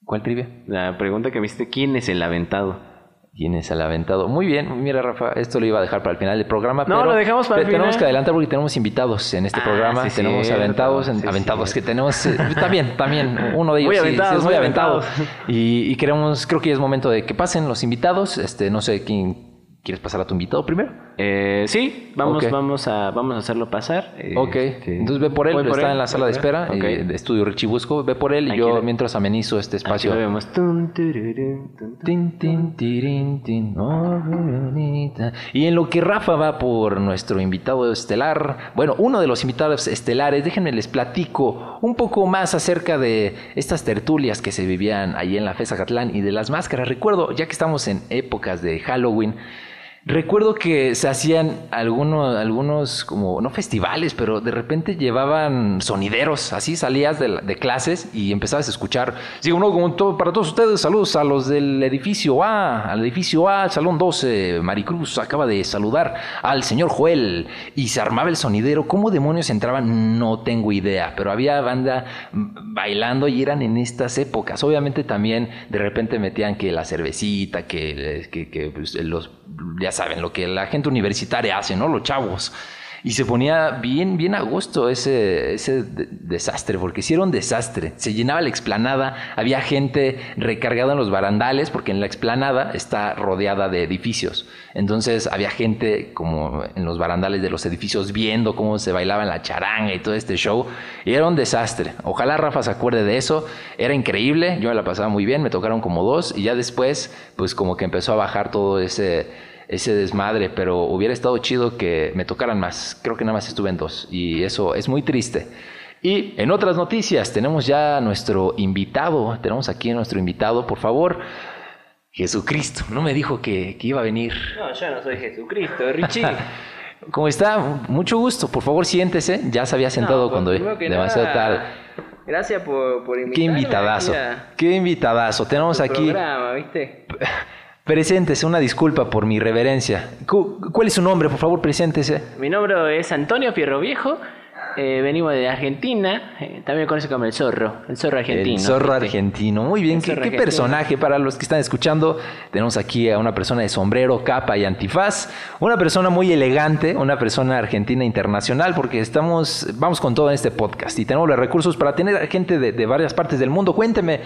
¿Cuál trivia? La pregunta que me hiciste, ¿quién es el aventado? Tienes al aventado. Muy bien, mira Rafa, esto lo iba a dejar para el final del programa. No, pero lo dejamos para el te- Tenemos final. que adelantar porque tenemos invitados en este Ah, programa. sí, tenemos aventados, sí, aventados que tenemos. eh, también, también, uno de ellos Muy aventados, es muy muy aventado. aventados. Y, y queremos, creo que ya es momento de que pasen los invitados. Este, no sé quién quieres pasar a tu invitado primero. Eh, sí, vamos, vamos, a, vamos a hacerlo pasar. eh, Ok, este, entonces ve por él, está él, en la sala de espera, Ok. eh, de estudio Richie Busco, ve por él y Aquí yo mientras amenizo este Aquí espacio. lo vemos. Y en lo que Rafa va por nuestro invitado estelar, bueno, uno de los invitados estelares, déjenme les platico un poco más acerca de estas tertulias que se vivían ahí en la FESA Catlán y de las máscaras. Recuerdo, ya que estamos en épocas de Halloween, Recuerdo que se hacían algunos, algunos como, no festivales, pero de repente llevaban sonideros, así salías de, de clases y empezabas a escuchar, sí, uno como todo, para todos ustedes, saludos a los del edificio A, al edificio A, salón 12, Maricruz acaba de saludar al señor Joel y se armaba el sonidero, ¿cómo demonios entraban? No tengo idea, pero había banda bailando y eran en estas épocas, obviamente también de repente metían que la cervecita, que, que, que, pues, los, saben, lo que la gente universitaria hace, ¿no? Los chavos. Y se ponía bien, bien a gusto ese, ese de- desastre, porque sí era un desastre. Se llenaba la explanada, había gente recargada en los barandales, porque en la explanada está rodeada de edificios. Entonces había gente como en los barandales de los edificios viendo cómo se bailaba en la charanga y todo este show. Era un desastre. Ojalá Rafa se acuerde de eso. Era increíble, yo me la pasaba muy bien, me tocaron como dos y ya después, pues como que empezó a bajar todo ese ese desmadre, pero hubiera estado chido que me tocaran más. Creo que nada más estuve en dos y eso es muy triste. Y en otras noticias tenemos ya nuestro invitado, tenemos aquí a nuestro invitado, por favor. Jesucristo. No me dijo que, que iba a venir. No, yo no soy Jesucristo, Richie. ¿Cómo está? Mucho gusto. Por favor, siéntese. Ya se había sentado No, cuando primero que demasiado tarde. Gracias por, por invitarme Qué invitadazo. Qué invitadazo. Tenemos tu aquí. programa, ¿viste? Preséntese, una disculpa por mi reverencia. Cu- ¿Cuál es su nombre? Por favor, preséntese. Mi nombre es Antonio Fierro Viejo. eh, venimos de Argentina. eh, también me conoce como el zorro. El zorro argentino. El zorro argentino. Muy bien, qué, qué personaje para los que están escuchando. Tenemos aquí a una persona de sombrero, capa y antifaz. Una persona muy elegante, una persona argentina internacional, porque estamos, vamos con todo en este podcast y tenemos los recursos para tener a gente de, de varias partes del mundo. Cuénteme,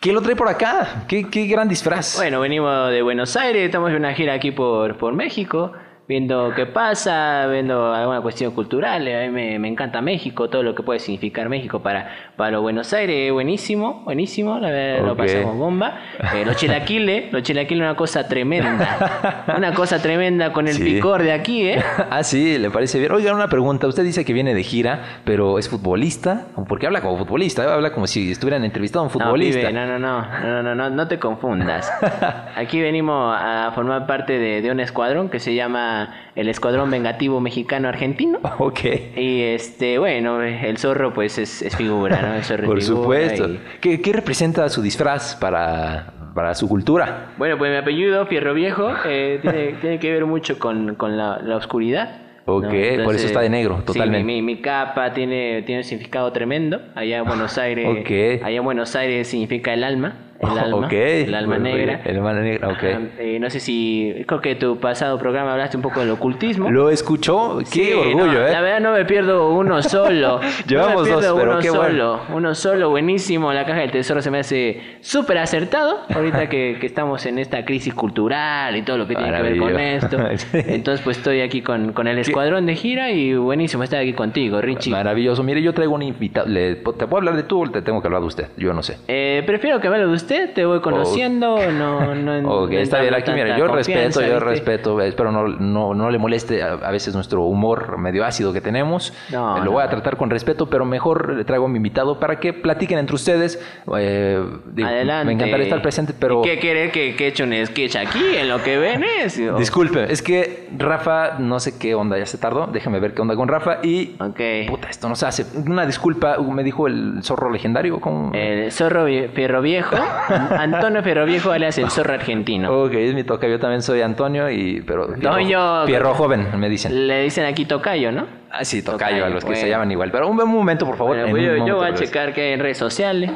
¿qué lo trae por acá? ¿Qué, qué gran disfraz? Bueno, venimos de Buenos Aires. Estamos en una gira aquí por, por México. Viendo qué pasa, viendo alguna cuestión cultural. A mí me, me encanta México, todo lo que puede significar México para, para los Buenos Aires. Buenísimo, buenísimo. La verdad, lo Ok. pasamos bomba. Eh, los chilaquiles, los chilaquiles, una cosa tremenda. Una cosa tremenda con el Sí. picor de aquí, ¿eh? Ah, sí, le parece bien. Oiga, una pregunta. Usted dice que viene de gira, pero ¿es futbolista? Porque habla como futbolista, habla como si estuvieran entrevistando a un futbolista. No, pibe, no, no, no, no, no, no, no te confundas. Aquí venimos a formar parte de, de un escuadrón que se llama el Escuadrón Vengativo Mexicano Argentino. Ok. Y este, bueno, el zorro pues es, es figura, ¿no? El zorro es Por figura supuesto. y- ¿Qué, qué representa su disfraz para, para su cultura? Bueno, pues mi apellido, Fierro Viejo, eh, tiene, tiene que ver mucho con, con la, la oscuridad. Ok, por eso está de negro, sí, totalmente. mi, mi- mi capa tiene, tiene un significado tremendo. Allá en Buenos Aires, Ok. allá en Buenos Aires significa el alma. El alma, el alma negra. El alma negra, ok. Ajá, eh, no sé si, creo que tu pasado programa hablaste un poco del ocultismo. ¿Lo escuchó? Qué Sí, orgullo, no, ¿eh? La verdad no me pierdo uno solo. Llevamos no dos, pero uno qué bueno. solo. Uno solo, buenísimo. La caja del tesoro se me hace súper acertado. Ahorita que, que estamos en esta crisis cultural y todo lo que tiene que ver con esto. Entonces pues estoy aquí con, con el escuadrón de gira y buenísimo estar aquí contigo, Richie. Maravilloso. Mire, yo traigo un invitado. ¿Te puedo hablar de tú o te tengo que hablar de usted? Yo no sé. Eh, prefiero que me hable de usted, te voy conociendo, no, no. Ok, no está bien. Aquí, tanta yo respeto, yo ¿viste? respeto. Espero no, no, no le moleste a, a veces nuestro humor medio ácido que tenemos. No, Eh, lo voy a tratar con respeto, pero mejor le traigo a mi invitado para que platiquen entre ustedes. Eh, Adelante. Me encantaría estar presente, pero... ¿Qué quiere que, que eche un sketch aquí en lo que ven es? Disculpe, es que Rafa, no sé qué onda, ya se tardó. Déjeme ver qué onda con Rafa. Y. Ok. Puta, esto no se hace. Una disculpa, me dijo el zorro legendario. ¿cómo? El zorro Fierro Viejo, Antonio Fierro Viejo alias el zorro argentino. Ok, es mi toca. Yo también soy Antonio y. Pero. Toño. Fierro joven, me dicen. Le dicen aquí tocayo, ¿no? Ah, sí, tocayo, Tocayo, a los que se llaman igual. Pero un, un momento, por favor. Bueno, en pues un yo, yo momento, voy a checar qué hay en redes sociales.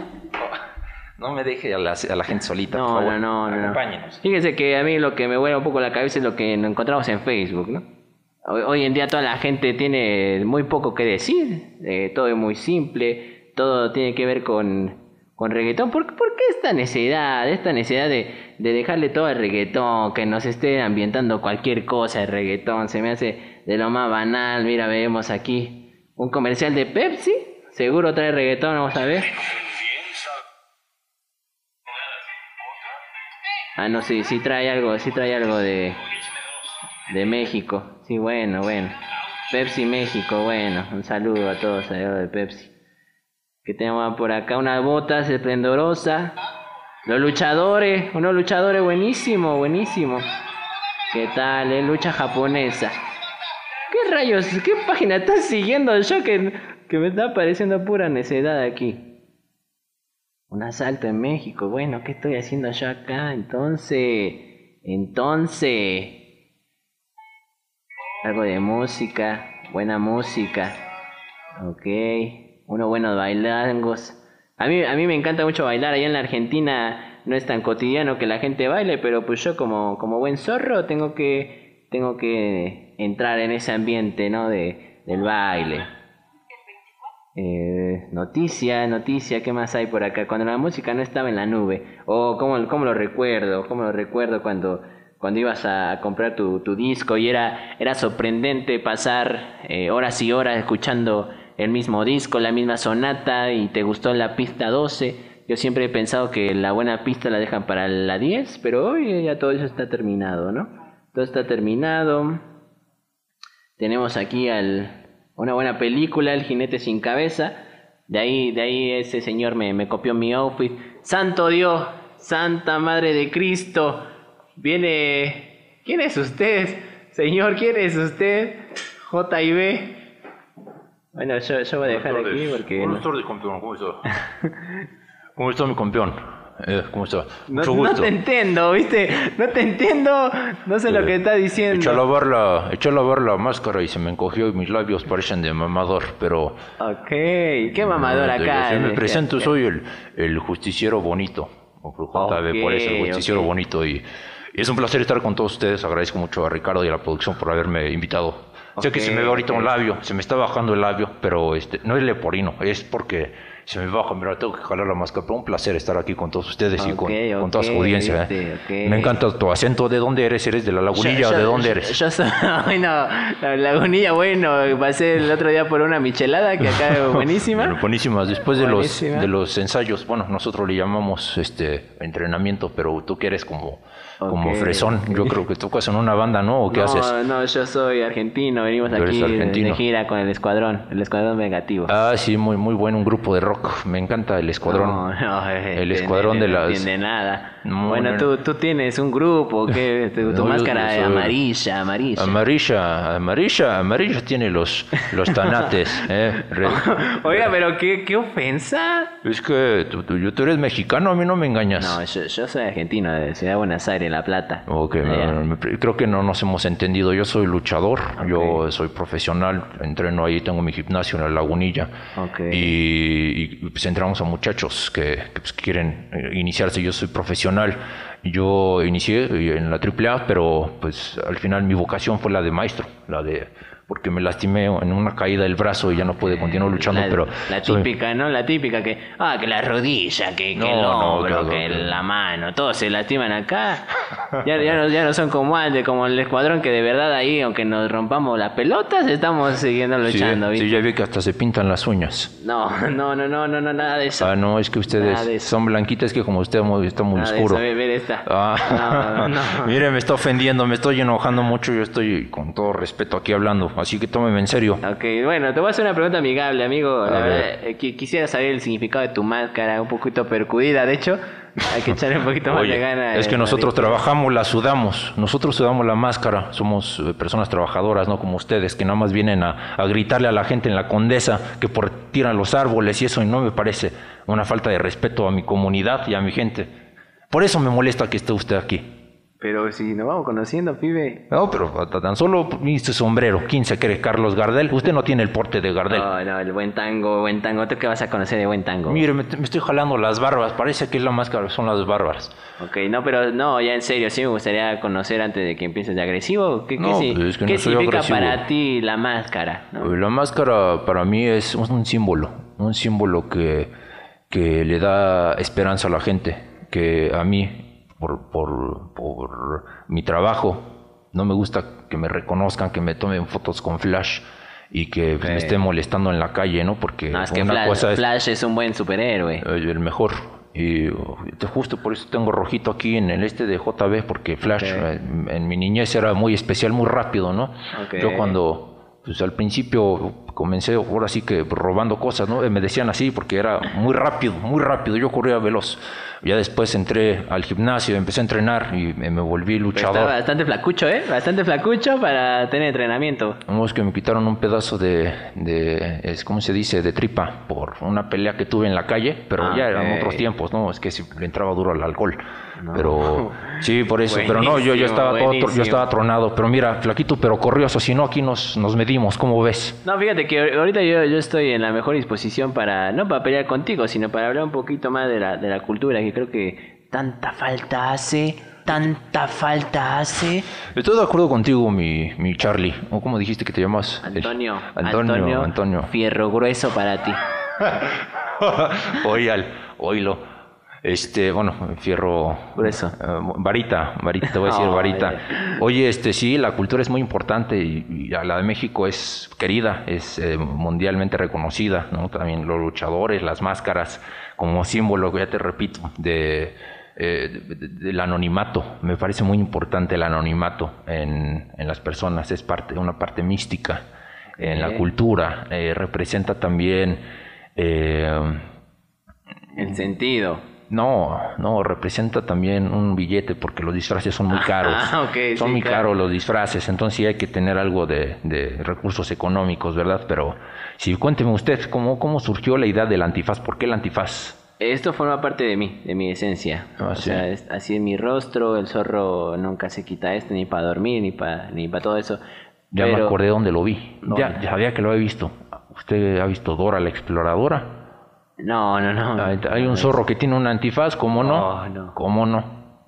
No me deje a la, a la gente solita, por No, favor. no, no, no, no. Acompáñenos. Fíjense que a mí lo que me vuela un poco la cabeza es lo que nos encontramos en Facebook, ¿no? Hoy, hoy en día toda la gente tiene muy poco que decir, eh, todo es muy simple, todo tiene que ver con, con reggaetón. ¿Por, por qué esta necesidad, esta necesidad de, de dejarle todo al reggaetón, que nos esté ambientando cualquier cosa el reggaetón? Se me hace de lo más banal. Mira, vemos aquí un comercial de Pepsi, seguro trae reggaetón, vamos a ver. Ah, no, sí, sí trae algo, sí trae algo de, de México. Sí, bueno, bueno. Pepsi México, bueno. Un saludo a todos allá de Pepsi. Que tenemos por acá unas botas esplendorosas. Los luchadores, unos luchadores buenísimo, buenísimo. ¿Qué tal, eh? Lucha japonesa. ¿Qué rayos? ¿Qué página estás siguiendo yo que, que me está pareciendo pura necedad aquí? Un asalto en México. Bueno, ¿qué estoy haciendo yo acá? Entonces, entonces, algo de música, buena música. Ok, unos buenos bailangos. A mí, a mí me encanta mucho bailar. Allá en la Argentina no es tan cotidiano que la gente baile, pero pues yo como, como buen zorro tengo que, tengo que entrar en ese ambiente, ¿no? De, del baile. Eh, noticia, noticia, ¿qué más hay por acá? Cuando la música no estaba en la nube. O cómo, cómo lo recuerdo, cómo lo recuerdo cuando, cuando ibas a comprar tu, tu disco y era, era sorprendente pasar eh, horas y horas escuchando el mismo disco, la misma sonata y te gustó la pista 12. Yo siempre he pensado que la buena pista la dejan para la 10, pero hoy ya todo eso está terminado, ¿no? Todo está terminado. Tenemos aquí al, una buena película, El jinete sin cabeza. De ahí, de ahí ese señor me, me copió mi outfit. Santo Dios, Santa Madre de Cristo. Viene... ¿Quién es usted? Señor, ¿quién es usted? J.I.B. Bueno, yo, yo voy a dejar aquí porque... Buenas tardes, campeón. ¿Cómo está? ¿Cómo está mi campeón? Eh, ¿Cómo está? No, Mucho no gusto. te entiendo, ¿viste? No te entiendo. No sé lo que está diciendo. Eché a lavar la, eché a lavar la máscara y se me encogió y mis labios parecen de mamador, pero... Ok, qué mamador Eh, acá. yo me presento, soy el, el justiciero bonito. O por eso el justiciero ok. bonito. Y, y es un placer estar con todos ustedes. Agradezco mucho a Ricardo y a la producción por haberme invitado. Sé que se me ve ahorita un labio, se me está bajando el labio, pero este no es leporino, es porque se me baja. Mira, tengo que jalar la máscara. Pero un placer estar aquí con todos ustedes y con, toda su audiencia. ¿eh? ok. Me encanta tu acento. ¿De dónde eres? ¿Eres de la lagunilla? Yo- ¿De dónde yo- eres? Yo soy, bueno, la lagunilla, bueno, pasé el otro día por una michelada que acá es buenísima. Bueno, buenísimas. Después de los, Buenísima. de los ensayos, bueno, nosotros le llamamos este entrenamiento, pero tú que eres como, como fresón, yo creo que tocas en una banda, ¿no? ¿O qué no, haces? no, yo soy argentino, venimos Tú aquí de- gira con el escuadrón, el escuadrón negativo. Ah, sí, muy, muy bueno, un grupo de rock. Me encanta el escuadrón. No, no, el eh, escuadrón de no las... entiende nada. No, bueno, no, tú, tú tienes un grupo, que tu, No, máscara soy- amarilla, amarilla. Amarilla, amarilla, amarilla tiene los, los tanates. ¿eh? Re- Oiga, pero qué, qué ofensa. Es que tú, tú- tú eres mexicano, a mí no me engañas. No, yo, yo soy argentino de Ciudad de Buenos Aires, La Plata. Ok, creo que no nos hemos entendido. Yo soy luchador, yo soy profesional, entreno ahí, tengo mi gimnasio en la lagunilla. Ok. Y, y, pues entramos a muchachos que, que, pues, quieren eh, iniciarse. Yo soy profesional. Yo inicié en la AAA, pero pues al final mi vocación fue la de maestro, la de porque me lastimé en una caída del brazo y ya no pude continuar luchando, la, pero la soy- típica, ¿no? La típica que, ah, que la rodilla, que, que No, el no, hombro, claro, que la mano, todos se lastiman acá. Ya, ya, no, ya no son como antes, como el escuadrón que de verdad ahí, aunque nos rompamos las pelotas, estamos siguiendo Sí, luchando, sí, ¿viste? ya vi que hasta se pintan las uñas. No, no, no, no, no, no, nada de eso. Ah, no, es que ustedes de eso. son blanquitas que como usted está muy nada de oscuro. eso, ve, ve esta. Ah, No, no, no. mire, me está ofendiendo, me estoy enojando mucho. Yo estoy con todo respeto aquí hablando, así que tómeme en serio. Ok, bueno, te voy a hacer una pregunta amigable, amigo. La verdad, eh, qui- quisiera saber el significado de tu máscara, un poquito percudida, de hecho. Hay que echarle un poquito más Oye, de gana. es que nosotros trabajamos, la sudamos. Nosotros sudamos la máscara. Somos eh, personas trabajadoras, no como ustedes, que nada más vienen a, a gritarle a la gente en la condesa que por tiran los árboles y eso, y no me parece una falta de respeto a mi comunidad y a mi gente. Por eso me molesta que esté usted aquí. Pero si nos vamos conociendo, pibe. No, pero tan solo viste sombrero. ¿Quién se cree Carlos Gardel? Usted no tiene el porte de Gardel. No, no, el buen tango, buen tango. ¿Tú qué vas a conocer de buen tango? Mire, me, me estoy jalando las barbas. Parece que es la máscara, son las barbas. Ok, no, pero no, ya en serio, sí me gustaría conocer antes de que empieces de agresivo. ¿Qué, No, pues es que qué no soy significa agresivo. para ti la máscara? no? La máscara para mí es un símbolo, un símbolo que, que le da esperanza a la gente, que a mí, por, por, por mi trabajo, no me gusta que me reconozcan, que me tomen fotos con flash y que pues, me Ok. estén molestando en la calle, ¿no? Porque No, es que una Flash, cosa es Flash es un buen superhéroe. eh, el mejor. Y uh, justo por eso tengo rojito aquí en el este de JB, porque Flash en mi niñez era muy especial, muy rápido, ¿no? Yo cuando, pues al principio comencé ahora sí que robando cosas, ¿no? Eh, Me decían así porque era muy rápido, muy rápido, yo corría veloz. Ya después entré al gimnasio, empecé a entrenar y me, me volví Pero luchador. bastante flacucho, ¿eh? Bastante flacucho para tener entrenamiento. No, es que me quitaron un pedazo de, de es, ¿cómo se dice?, de tripa por una pelea que tuve en la calle, pero Ah, ya eran otros tiempos, ¿no? Es que si le entraba duro al alcohol. Pero sí, por eso, pero no, yo, yo estaba todo, yo estaba tronado, pero mira, flaquito pero corrioso, si no aquí nos, nos medimos, ¿cómo ves? No, fíjate que ahor- ahorita yo, yo estoy en la mejor disposición para, no para pelear contigo, sino para hablar un poquito más de la, de la cultura, que creo que tanta falta hace, tanta falta hace. Estoy de acuerdo contigo, mi, mi Charlie, o como dijiste que te llamas? El- Antonio, Antonio, Antonio. Fierro grueso para ti. Oílo. Este, bueno, fierro. Grueso. eh, varita, varita, te voy a decir Oh, varita. Oye, este, sí, la cultura es muy importante y, y la de México es querida, es eh, mundialmente reconocida, ¿no? También los luchadores, las máscaras, como símbolo, ya te repito, de, eh, de- de- del anonimato. Me parece muy importante el anonimato en, en las personas, es parte, una parte mística en la cultura, eh, representa también. El sentido. No, no, representa también un billete porque los disfraces son muy caros. Ah, son sí, muy claro. caros los disfraces, entonces sí hay que tener algo de, de recursos económicos, ¿verdad? Pero sí, cuénteme usted, ¿cómo, ¿cómo surgió la idea del antifaz? ¿Por qué el antifaz? Esto forma parte de mí, de mi esencia. Ah, o sí. sea, es- así es mi rostro, el zorro nunca se quita esto, ni para dormir, ni para ni para todo eso. Ya me acordé dónde lo vi. Ya, ya sabía que lo había visto. ¿Usted ha visto Dora la exploradora? No, no, no. Hay, hay un zorro que tiene un antifaz, ¿cómo no? No, no. ¿Cómo no?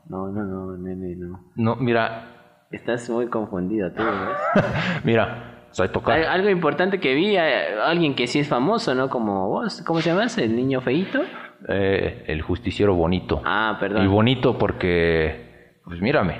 No, no, no, nene, no. No, mira, Estás muy confundido tú, ¿ves? mira, tocar. Al- Algo importante que vi, eh, alguien que sí es famoso, ¿no? Como vos, ¿cómo se llamas? ¿El niño feíto? Eh, el justiciero bonito. Ah, perdón. Y bonito porque, pues mírame,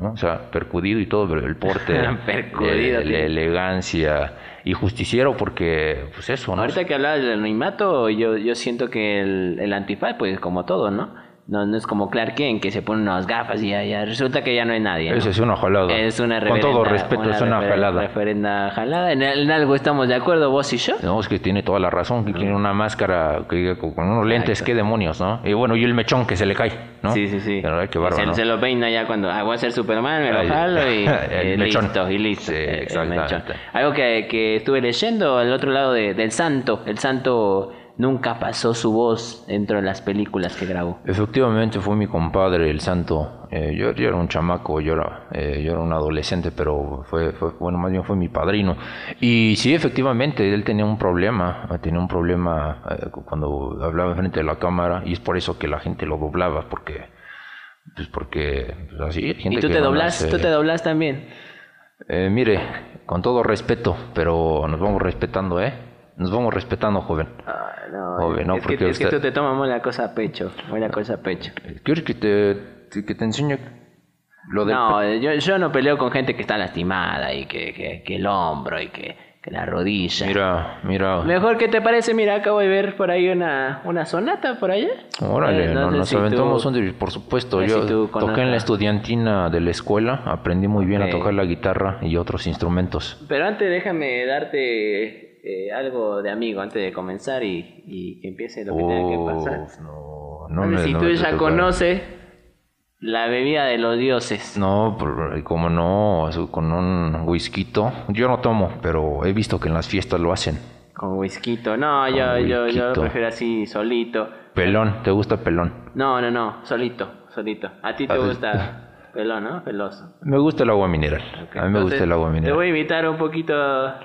¿no? O sea, percudido y todo, pero el porte, Percudido, sí. la elegancia. Y justiciero porque, pues eso, ¿no? Ahorita que hablabas del anonimato, yo, yo siento que el, el antifaz, pues como todo, ¿no? ¿No? No es como Clark Kent que se pone unas gafas y ya, ya resulta que ya no hay nadie. ¿no? Esa es una jalada. Es una Con todo respeto, es una jalada. reverenda jalada. En, en algo estamos de acuerdo, vos y yo. No, es que tiene toda la razón, que tiene una máscara que, con unos lentes, Exacto. qué demonios, ¿no? Y bueno, y el mechón que se le cae, ¿no? Sí, sí, sí. Pero, ay, qué Y bárbaro, se, ¿no? se lo peina ya cuando ah, voy a ser Superman, me lo jalo y, el y mechón. listo, y listo. Sí, el- el mechón. Algo que, que estuve leyendo al otro lado de- del santo. El santo nunca pasó su voz dentro de las películas que grabó. Efectivamente fue mi compadre, el santo. Eh, yo, yo era un chamaco, yo era, eh, yo era un adolescente, pero fue, fue, bueno, más bien fue mi padrino. Y sí, efectivamente, él tenía un problema, eh, tenía un problema eh, cuando hablaba frente a la cámara, y es por eso que la gente lo doblaba, porque, pues porque, pues así, gente ¿Y tú que te doblas? ¿Tú te doblas también? Eh, mire, con todo respeto, pero nos vamos respetando, ¿eh? Nos vamos respetando, joven. Ah, no, Joven, no, es, que, porque es que usted- tú te tomas muy la cosa a pecho, muy la cosa a pecho. ¿Quieres que te, que te enseñe lo del No, yo, yo no peleo con gente que está lastimada y que, que, que el hombro y que, que la rodilla. Mira, mira. Mejor, ¿qué te parece? Mira, acabo de ver por ahí una, una sonata por allá. Órale, Eh, no, nos si aventamos tú- un por supuesto. no Yo si toqué en la estudiantina de la escuela, aprendí muy bien a tocar la guitarra y otros instrumentos. Pero antes déjame darte eh, algo de amigo antes de comenzar y, y que empiece lo que tenga que pasar. No, No, no me- si no tú me ya conoces la bebida de los dioses. No, como no, con un whisky. Yo no tomo, pero he visto que en las fiestas lo hacen. Con whisky. No, Con yo, yo, yo lo prefiero así, solito. Pelón, ¿te gusta pelón? No, no, no, solito, solito. A ti te gusta pelón, ¿no? Peloso. Me gusta el agua mineral. A mí me entonces, gusta el agua Te mineral. voy a invitar un poquito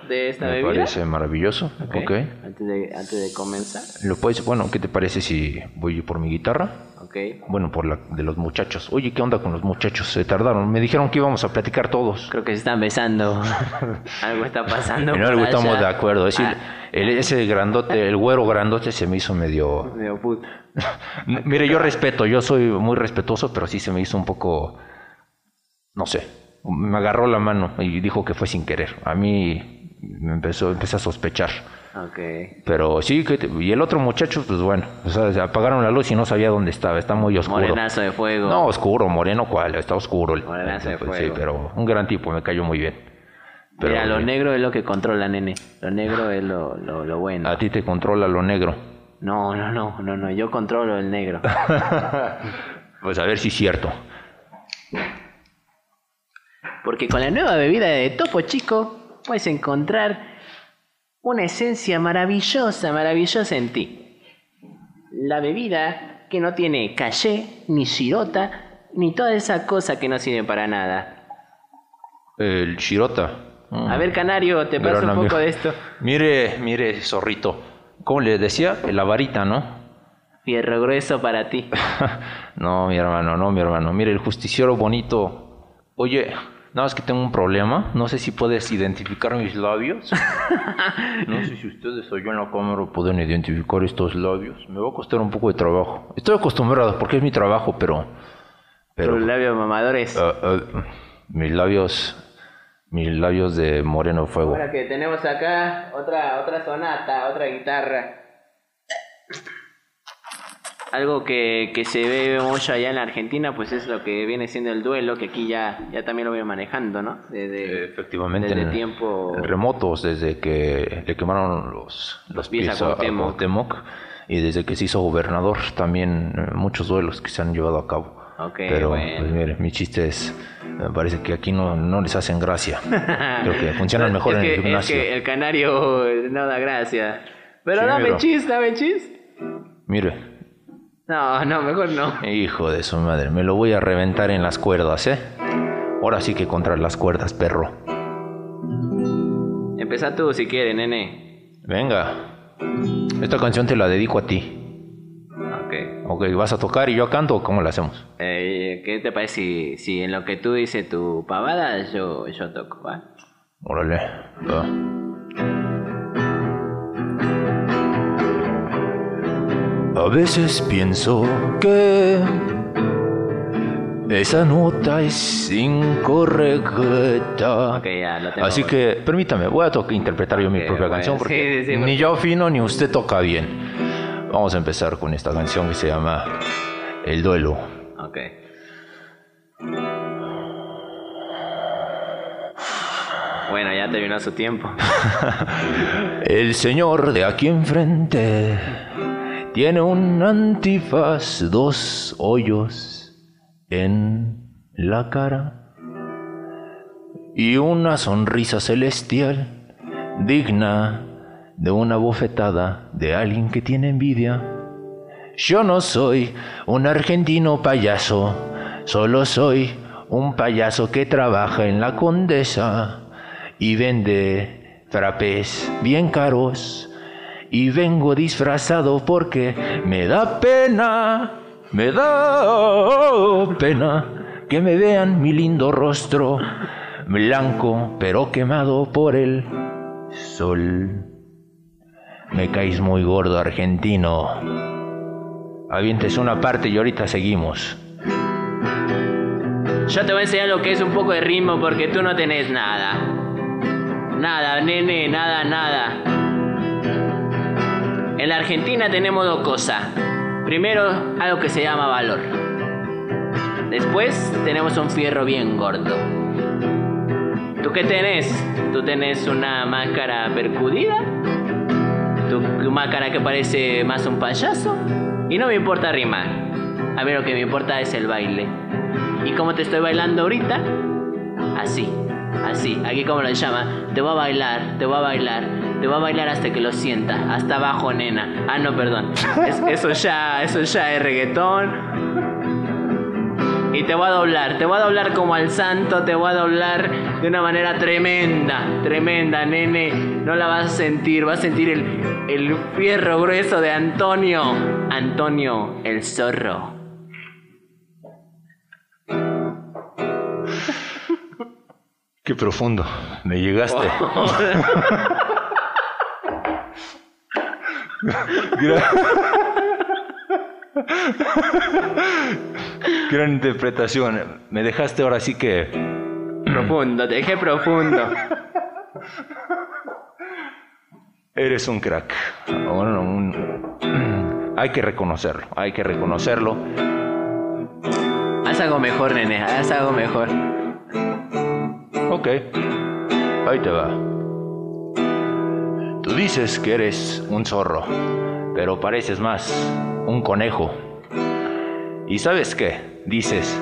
de esta Me bebida. parece maravilloso. Ok. ok. Antes, de, antes de comenzar. Lo puedes, bueno, ¿qué te parece si voy por mi guitarra? Ok. Bueno, por la de los muchachos. Oye, ¿qué onda con los muchachos? Se tardaron. Me dijeron que íbamos a platicar todos. Creo que se están besando. algo está pasando. En algo estamos de acuerdo. Es decir, Ah, el- ese grandote, el güero grandote se me hizo medio... medio puto. Mire, yo respeto, yo soy muy respetuoso, pero sí se me hizo un poco... No sé. Me agarró la mano y dijo que fue sin querer. A mí me empezó, empecé a sospechar. Ok. Pero sí, que te- y el otro muchacho, pues bueno, o sea, se apagaron la luz y no sabía dónde estaba, está muy oscuro. Morenazo de fuego. No, oscuro, moreno, ¿cuál? Está oscuro. el- Morenazo de pues, sí, fuego. pero un gran tipo, me cayó muy bien. Pero Mira, lo negro es lo que controla, nene. Lo negro es lo, lo, lo bueno. a ti te controla lo negro. No, no, no, no, no. Yo controlo el negro. Pues a ver si es cierto. Porque con la nueva bebida de Topo Chico puedes encontrar una esencia maravillosa, maravillosa en ti. La bebida que no tiene caché, ni chirota, ni toda esa cosa que no sirve para nada. El Shirota. A ver, Canario, te paso no, un poco de esto. Mire, mire, zorrito. ¿Cómo le decía? La varita, ¿no? Fierro grueso para ti. no, mi hermano, no, mi hermano. Mire, el justiciero bonito. Oye, nada más que tengo un problema. No sé si puedes identificar mis labios. no sé si ustedes allá en la cámara pueden identificar estos labios. Me va a costar un poco de trabajo. Estoy acostumbrado porque es mi trabajo, pero... Pero... Tus labios mamadores. ah, ah, mis labios... Mis labios de moreno fuego. Ahora que tenemos acá otra, otra sonata, otra guitarra. Algo que, que se ve mucho allá en la Argentina, pues es lo que viene siendo el duelo, que aquí ya, ya también lo voy manejando, ¿no? Desde, Efectivamente, desde en- tiempo... en remotos, desde que le quemaron los, los pies pies, a Cuauhtémoc. Y desde que se hizo gobernador también eh, muchos duelos que se han llevado a cabo. Ok, Pero bueno. pues, mire, mi chiste es, me parece que aquí no, no les hacen gracia. Creo que funcionan mejor es en que, el gimnasio. Es que el canario no da gracia. Pero Sí, dame chis, dame chis. Mire, No, no, mejor no. hijo de su madre, me lo voy a reventar en las cuerdas, ¿eh? Ahora sí que contra las cuerdas, perro. Empezá tú si quieres, nene. Venga, esta canción te la dedico a ti. Ok. Ok, ¿vas a tocar y yo canto o cómo la hacemos? Eh, ¿Qué te parece si, si en lo que tú dices tu pavada yo, yo toco, va? Órale. va. A veces pienso que esa nota es incorrecta. Ok, ya lo tengo. Así que permítame, voy a interpretar yo mi propia bueno, canción porque sí, sí, sí, ni yo afino ni usted toca bien. Vamos a empezar con esta canción que se llama El duelo. Ok. Bueno, ya terminó su tiempo. El señor de aquí enfrente tiene un antifaz, dos hoyos en la cara y una sonrisa celestial digna de una bofetada de alguien que tiene envidia. Yo no soy un argentino payaso, solo soy un payaso que trabaja en la condesa y vende frappés bien caros. Y vengo disfrazado porque me da pena, me da pena que me vean mi lindo rostro, blanco pero quemado por el sol. Me caes muy gordo, argentino. Avientes una parte y ahorita seguimos. Yo te voy a enseñar lo que es un poco de ritmo porque tú no tenés nada. Nada, nene, nada, nada. En la Argentina tenemos dos cosas. Primero, algo que se llama valor. Después tenemos un fierro bien gordo. ¿Tú qué tenés? ¿Tú tenés una máscara percudida? ¿Tu, máscara que parece más un payaso? Y no me importa rimar. A mí lo que me importa es el baile. Y como te estoy bailando ahorita, así, así, aquí como lo llama, te voy a bailar, te voy a bailar, te voy a bailar hasta que lo sientas, hasta abajo, nena. Ah, no, perdón. Es- eso ya, eso ya es reggaetón. Y te voy a doblar, te voy a doblar como al santo, te voy a doblar de una manera tremenda, tremenda, nene. No la vas a sentir, vas a sentir el, el fierro grueso de Antonio. Antonio, el zorro. Qué profundo. Me llegaste. Gran interpretación. Me dejaste ahora sí que. Profundo, te dejé profundo. Eres un crack. Bueno, un- Hay que reconocerlo. Hay que reconocerlo. Haz algo mejor, nene, haz algo mejor. Ok. Ahí te va. Tú dices que eres un zorro, pero pareces más un conejo. ¿Y sabes qué? Dices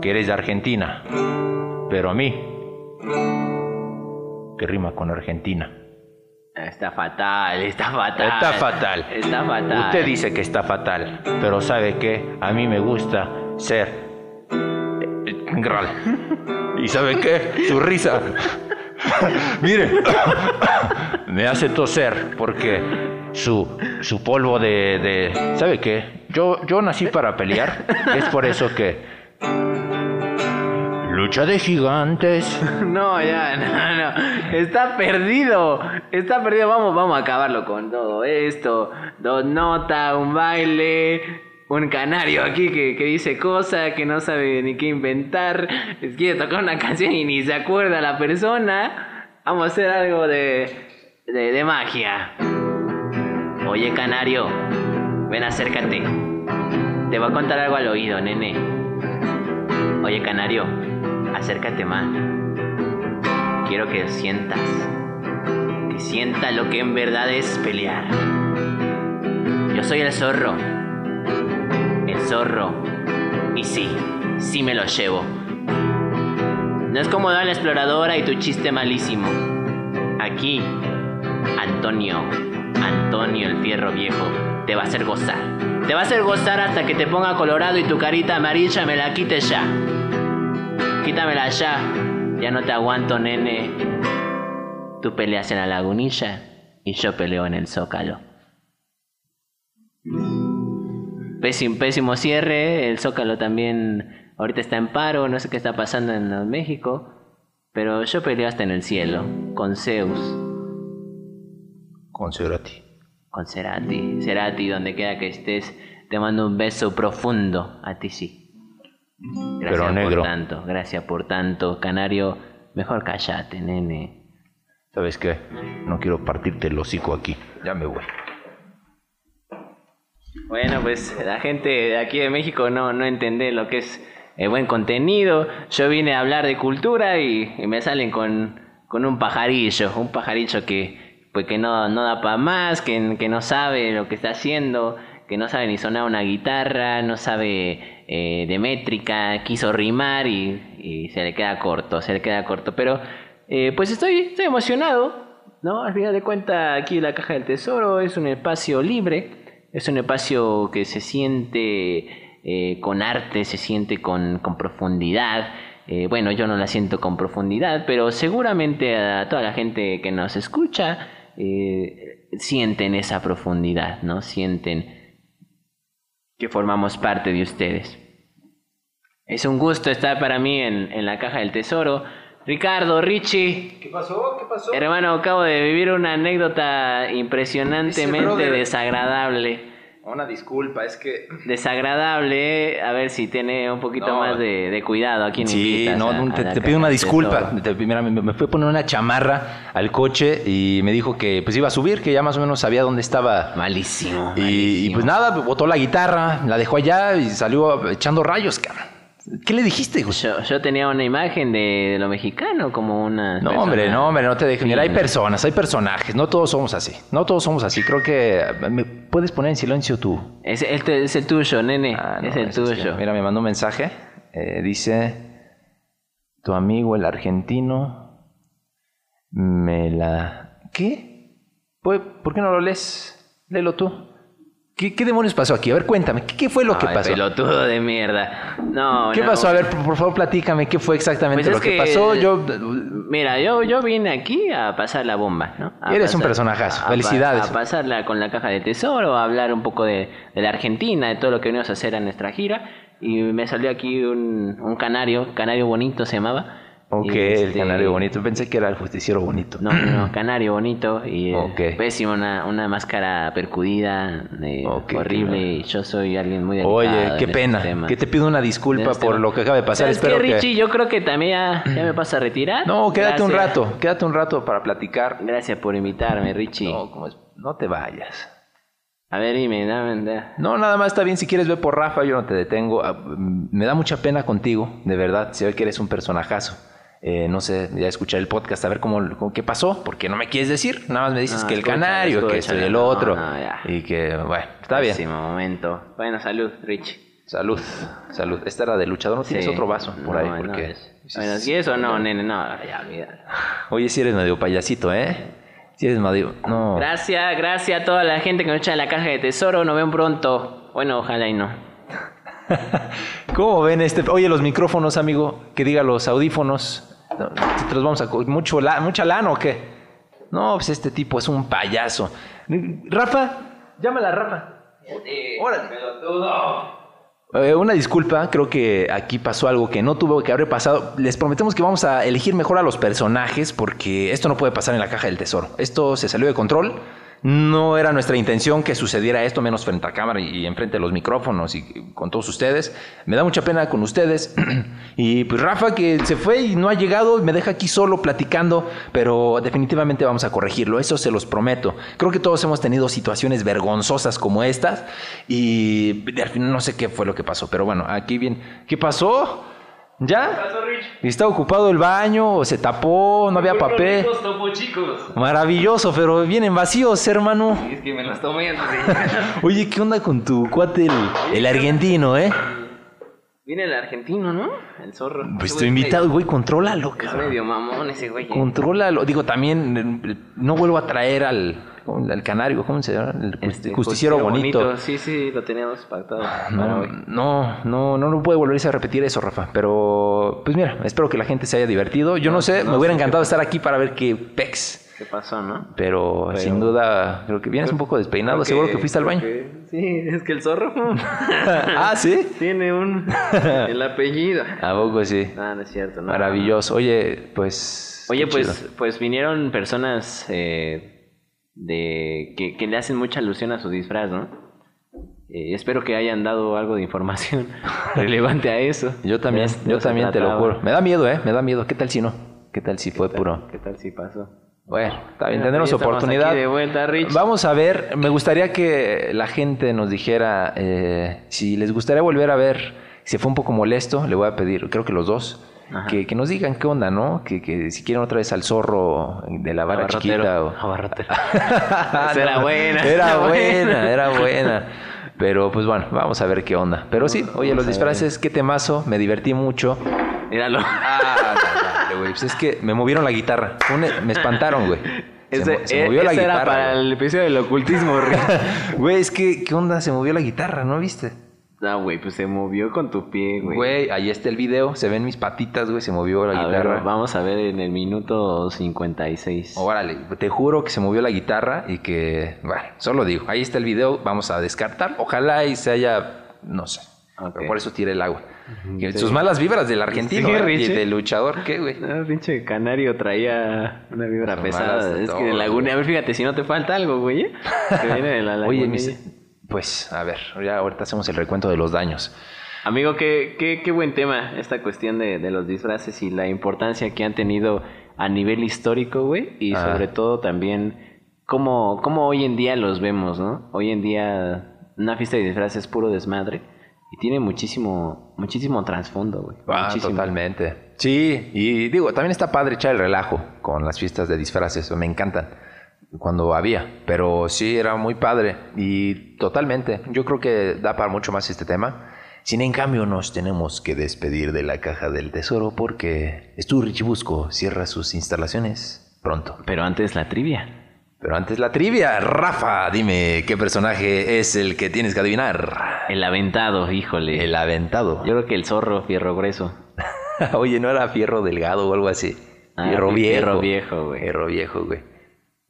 que eres de Argentina, pero a mí, que rima con Argentina. Está fatal, está fatal. Está fatal. Está fatal. Usted dice que está fatal, pero ¿sabe qué? A mí me gusta ser eh, gral. ¿Y sabe qué? Su risa. Mire, me hace toser porque su, su polvo de, de... ¿Sabe qué? Yo, yo nací para pelear. Es por eso que... Lucha de gigantes. No, ya, no, no. Está perdido. Está perdido. Vamos, vamos a acabarlo con todo esto. Dos notas, un baile. Un canario aquí que, que dice cosas que no sabe ni qué inventar. Quiere tocar una canción y ni se acuerda la persona. Vamos a hacer algo de, de, magia. Oye, canario, ven, acércate. Te voy a contar algo al oído, nene. Oye, canario, acércate más. Quiero que sientas. Que sientas lo que en verdad es pelear. Yo soy el zorro. Zorro. Y sí, sí me lo llevo. No es como la exploradora y tu chiste malísimo. Aquí, Antonio, Antonio el fierro viejo, te va a hacer gozar. Te va a hacer gozar hasta que te ponga colorado y tu carita amarilla me la quites ya. Quítamela ya. Ya no te aguanto, nene. Tú peleas en la lagunilla y yo peleo en el zócalo. Pésimo, pésimo cierre. El zócalo también ahorita está en paro. No sé qué está pasando en México. Pero yo peleo hasta en el cielo. Con Zeus. Con Cerati. Con Cerati. Cerati, donde quiera que estés, te mando un beso profundo. A ti sí. Gracias Pero negro. por tanto, gracias por tanto. Canario, mejor callate, nene. ¿Sabes qué? No quiero partirte el hocico aquí. Ya me voy. Bueno, pues la gente de aquí de México no, no entiende lo que es el buen contenido. Yo vine a hablar de cultura y, me salen con, con un pajarillo, un pajarillo que, pues que no, no da para más, que, que no sabe lo que está haciendo, que no sabe ni sonar una guitarra, no sabe eh, de métrica, quiso rimar y, y se le queda corto, se le queda corto. Pero eh, pues estoy, estoy emocionado, ¿no? Al final de cuentas, aquí la Caja del Tesoro es un espacio libre, es un espacio que se siente eh, con arte, se siente con, con profundidad. Eh, bueno, yo no la siento con profundidad, pero seguramente a toda la gente que nos escucha eh, sienten esa profundidad, ¿no? Sienten que formamos parte de ustedes. Es un gusto estar para mí en, en la Caja del Tesoro. Ricardo, Richie, ¿Qué pasó? ¿Qué pasó? hermano, acabo de vivir una anécdota impresionantemente desagradable. Una disculpa, es que... Desagradable, a ver si tiene un poquito No. más de, de cuidado a quien Sí, invitas no, a- no, a te, pido una disculpa. Te- mira, me, me fue a poner una chamarra al coche y me dijo que pues iba a subir, que ya más o menos sabía dónde estaba. Malísimo. Y, y, malísimo. pues nada, botó la guitarra, la dejó allá y salió echando rayos, cara. ¿Qué le dijiste, güey? Yo, yo tenía una imagen de, de lo mexicano como una. No, persona hombre, no, hombre, no te dejes. Mira, hay personas, hay personajes. No todos somos así. No todos somos así. Creo que... ¿Me puedes poner en silencio tú? Es, este es el tuyo, nene. Ah, no, es el eso es que- tuyo. mira, me mandó un mensaje. eh, dice: Tu amigo el argentino me la. ¿Qué? ¿Por, por qué no lo lees? Léelo tú. ¿Qué, qué demonios pasó aquí? A ver, cuéntame. ¿Qué, qué fue lo que Ay, pasó? pelotudo de mierda. No, ¿Qué no. pasó? A ver, por, por favor, platícame. ¿Qué fue exactamente Pues lo que, que- pasó? Yo. Mira, yo, yo vine aquí a pasar la bomba, ¿no? A Eres un pasar- personajazo. a- a- Felicidades. A, pasarla con la caja de tesoro, a hablar un poco de, de la Argentina, de todo lo que venimos a hacer en nuestra gira. Y me salió aquí un, un canario, canario bonito se llamaba. Ok, Y, el este, canario bonito. Pensé que era el justiciero bonito. No, no, canario bonito y eh, Ok. pésimo, una, una máscara percudida, eh, horrible. Y yo soy alguien muy delicado. Oye, qué estos pena. temas. Que te pido una disculpa este por tema. lo que acaba de pasar. ¿Sabes Espero qué, que. Richie? Yo creo que también ya, ya me vas a retirar. No, quédate un rato. Quédate un rato para platicar. Gracias por invitarme, Richie. No, ¿cómo es? no te vayas. A ver, dime, dame, da- No, nada más está bien. Si quieres ver por Rafa, yo no te detengo. Ah, mm, Me da mucha pena contigo, de verdad. Se ve que eres un personajazo. Eh, no sé, ya escuchar el podcast a ver cómo, cómo- qué pasó, porque no me quieres decir. Nada más me dices No, que el canario, que esto y el otro. no, y que, bueno, está bien. Pésimo momento. Bueno, salud, Richie. Salud, salud. Esta era de luchador, no tienes Sí. otro vaso por ahí. Porque es. Bueno, si eso no, nene, no, ya, mira. Oye, si eres medio payasito, ¿eh? Si eres medio. No. Gracias, gracias a toda la gente que nos echa en la caja de tesoro. Nos ven pronto. Bueno, ojalá y no. ¿Cómo ven este? Oye, los micrófonos, amigo, que diga los audífonos. No, ¿Te vamos a mucho mucha lana o qué? No, pues este tipo es un payaso. Rafa, llámala Rafa. Órale. Eh, una disculpa, creo que aquí pasó algo que no tuvo que haber pasado. Les prometemos que vamos a elegir mejor a los personajes porque esto no puede pasar en la caja del tesoro. Esto se salió de control. No era nuestra intención que sucediera esto, menos frente a cámara y enfrente de los micrófonos y con todos ustedes. Me da mucha pena con ustedes. y pues Rafa que se fue y no ha llegado, me deja aquí solo platicando, pero definitivamente vamos a corregirlo, eso se los prometo. Creo que todos hemos tenido situaciones vergonzosas como estas y al final no sé qué fue lo que pasó, pero bueno, aquí bien. ¿Qué pasó? ¿Ya? ¿Y está ocupado el baño o se tapó? ¿No había papel? topo chicos. Maravilloso, pero vienen vacíos, hermano. Es que me los tomé antes de Oye, ¿qué onda con tu cuate, el, el argentino, eh? Viene el argentino, ¿no? El zorro. Pues güey invitado, güey, contrólalo, Es cabrón. medio mamón ese güey. ¿eh? Contrólalo. Digo, también eh, no vuelvo a traer al, al canario, ¿cómo se llama? El Este, justiciero bonito. Sí, sí, lo teníamos pactado. No, no, no, no, no puede volverse a repetir eso, Rafa. Pero, pues mira, espero que la gente se haya divertido. Yo no, sé, me hubiera encantado estar aquí para ver qué pex. ¿Qué pasó, no? Pero, Pero- sin duda, creo que vienes un poco despeinado. Creo Seguro que fuiste al baño. que- Sí, es que el zorro ah, ¿sí? tiene un... el apellido. ¿A poco sí? No, no es cierto. no. Maravilloso. Oye, pues... Oye, pues, chido. pues vinieron personas eh, de que, que le hacen mucha alusión a su disfraz, ¿no? Eh, espero que hayan dado algo de información relevante a eso. Yo también, yo también te lo juro. Me da miedo, ¿eh? Me da miedo. ¿Qué tal si no? ¿Qué tal si fue puro? ¿Qué tal si pasó? Bueno, ya estamos oportunidad. de vuelta, Rich. Vamos a ver, me gustaría que la gente nos dijera eh, si les gustaría volver a ver, si fue un poco molesto, le voy a pedir, creo que los dos. Que, que nos digan qué onda, ¿no? Que, que si quieren otra vez al zorro de la vara Abarrotero. chiquita o... Era buena, Era buena, era buena. Pero pues bueno, vamos a ver qué onda. Pero sí, oye, los Vamos disfraces, qué temazo, me divertí mucho. Míralo. Ah, güey, pues es que me movieron la guitarra. Me espantaron, güey. Se, mo- se movió la guitarra. era para güey. el episodio del ocultismo. Güey, es que, ¿qué onda? Se movió la guitarra, ¿no viste? No, güey, pues se movió con tu pie, güey. Güey, ahí está el video, se ven mis patitas, güey, se movió la A ver, guitarra. vamos a ver en el minuto 56. Órale, te juro que se movió la guitarra y que, bueno, solo digo, ahí está el video, vamos a descartar. Ojalá y se haya, no sé, pero por eso tiré el agua. Que Sus malas vibras del argentino Sí, ¿eh? y del luchador, ¿qué, güey? Ah, pinche canario traía una vibra pesada. Es que de laguna. güey. A ver, fíjate, si no te falta algo, güey. ¿eh? Que viene de la laguna. Oye, mis- pues, a ver, ya ahorita hacemos el recuento de los daños. Amigo, qué, qué, qué buen tema esta cuestión de, de los disfraces y la importancia que han tenido a nivel histórico, güey. Y Ah. sobre todo también cómo, cómo hoy en día los vemos, ¿no? Hoy en día una fiesta de disfraces es puro desmadre y tiene muchísimo, muchísimo trasfondo, güey. Ah, Muchísimo. totalmente. Sí, y digo, también está padre echar el relajo con las fiestas de disfraces, me encantan cuando había, pero sí era muy padre y totalmente. Yo creo que da para mucho más este tema. Sin en cambio nos tenemos que despedir de la caja del tesoro porque Estudio Richibusco cierra sus instalaciones pronto. Pero antes la trivia. Pero antes la trivia, Rafa, dime qué personaje es el que tienes que adivinar. El aventado, híjole. El aventado. Yo creo que el zorro fierro grueso. Oye, ¿no era fierro delgado o algo así? Ah, fierro fie- viejo. fierro viejo, güey. Fierro viejo, güey.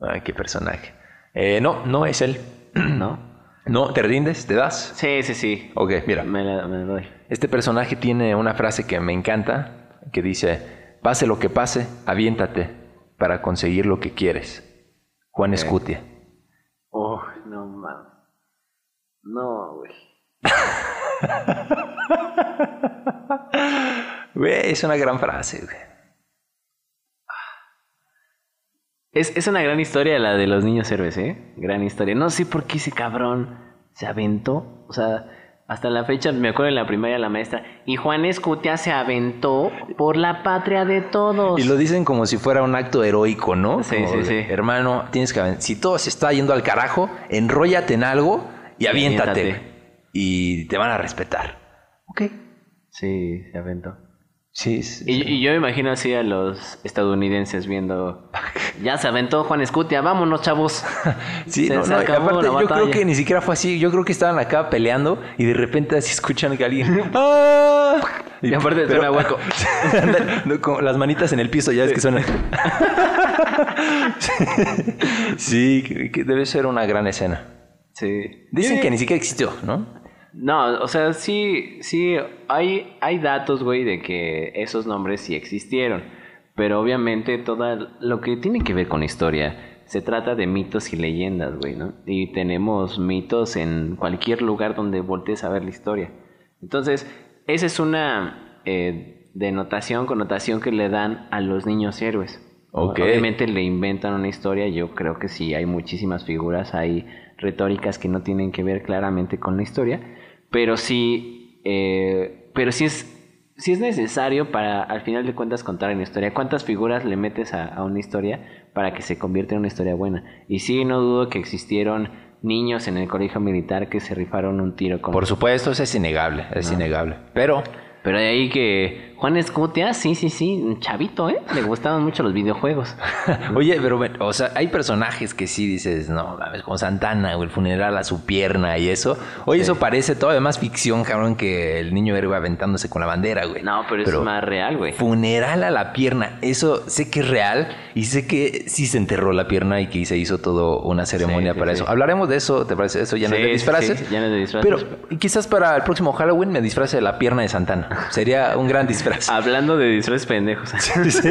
Ay, qué personaje. Eh, no, no es él. ¿No? No, ¿te rindes? ¿Te das? Sí, sí, sí. Ok, mira. Me la, me la doy. Este personaje tiene una frase que me encanta, que dice, pase lo que pase, aviéntate para conseguir lo que quieres. Juan Escutia. Oh, no mames. No, güey. Güey, es una gran frase, güey. Es, es una gran historia la de los niños héroes, ¿eh? Gran historia. No sé por qué ese cabrón se aventó. O sea, hasta la fecha, me acuerdo en la primaria la maestra. Y Juan Escutia se aventó por la patria de todos. Y lo dicen como si fuera un acto heroico, ¿no? Sí, Como sí, sí. Hermano, tienes que Si todo se está yendo al carajo, enróllate en algo y aviéntate. aviéntate. Y te van a respetar. Ok. Sí, se aventó. Sí, sí. Y, y yo me imagino así a los estadounidenses viendo. Ya se aventó Juan Escutia, vámonos, chavos. Sí, Se- no, se aparte yo creo que ni siquiera fue así. Yo creo que estaban acá peleando y de repente así escuchan que alguien. ¡Ah! Y aparte suena hueco. No, con las manitas en el piso, ya ves que suenan. sí, que- que debe ser una gran escena. Sí. Dicen que ni siquiera existió, ¿no? No, o sea, sí, sí, hay, hay datos, güey, de que esos nombres sí existieron. Pero obviamente todo lo que tiene que ver con historia se trata de mitos y leyendas, güey, ¿no? Y tenemos mitos en cualquier lugar donde voltees a ver la historia. Entonces, esa es una eh, denotación, connotación que le dan a los niños héroes. Obviamente le inventan una historia, yo creo que sí, hay muchísimas figuras, hay retóricas que no tienen que ver claramente con la historia, pero sí, eh, pero sí es, si es necesario para al final de cuentas contar una historia, ¿cuántas figuras le metes a, a una historia para que se convierta en una historia buena? Y sí, no dudo que existieron niños en el colegio militar que se rifaron un tiro con... Por supuesto, eso es innegable, es innegable. Pero Pero de ahí que Juan Escutia, sí, sí, sí, un chavito, ¿eh? Le gustaban mucho los videojuegos. Oye, pero, o sea, hay personajes que sí dices, no, mames, como Santana o el funeral a su pierna y eso. Oye, eso parece todavía más ficción, cabrón, que el niño héroe aventándose con la bandera, güey. No, pero, es más real, güey. Funeral a la pierna, eso sé que es real y sé que sí se enterró la pierna y que se hizo todo una ceremonia Sí, para sí. eso. Hablaremos de eso, ¿te parece? Eso ya no es de disfraces. ya no es de disfraces. Pero quizás para el próximo Halloween me disfrace de la pierna de Santana. Sería un gran disfraz. Hablando de disfraces pendejos. Sí,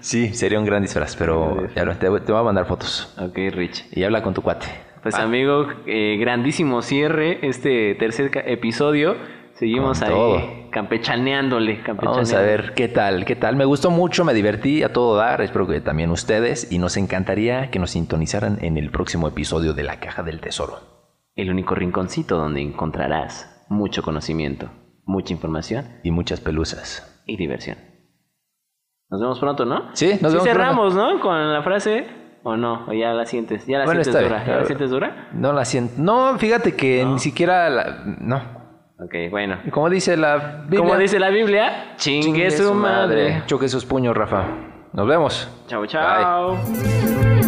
Sí, sería un gran disfraz, pero ya lo- te, te voy a mandar fotos. ok, Rich. Y habla con tu cuate. Pues amigo, eh, grandísimo cierre este tercer episodio. Seguimos ahí todo. campechaneándole, campechaneando. Vamos a ver qué tal, qué tal. Me gustó mucho, me divertí a todo dar. Espero que también ustedes. Y nos encantaría que nos sintonizaran en el próximo episodio de La Caja del Tesoro. El único rinconcito donde encontrarás mucho conocimiento, mucha información Y muchas pelusas. y diversión. Nos vemos pronto, ¿no? Sí, nos vemos cerramos, ¿no? Con la frase, ¿o no? ¿O ya la sientes? ¿Ya la Bueno, sientes dura? ¿Ya la sientes dura? No la siento. No, fíjate que ni siquiera la. No. Ok, bueno. Como dice la Biblia. Como dice la Biblia, chingue, su madre. Choque sus puños, Rafa. Nos vemos. Chao, Bye. chao.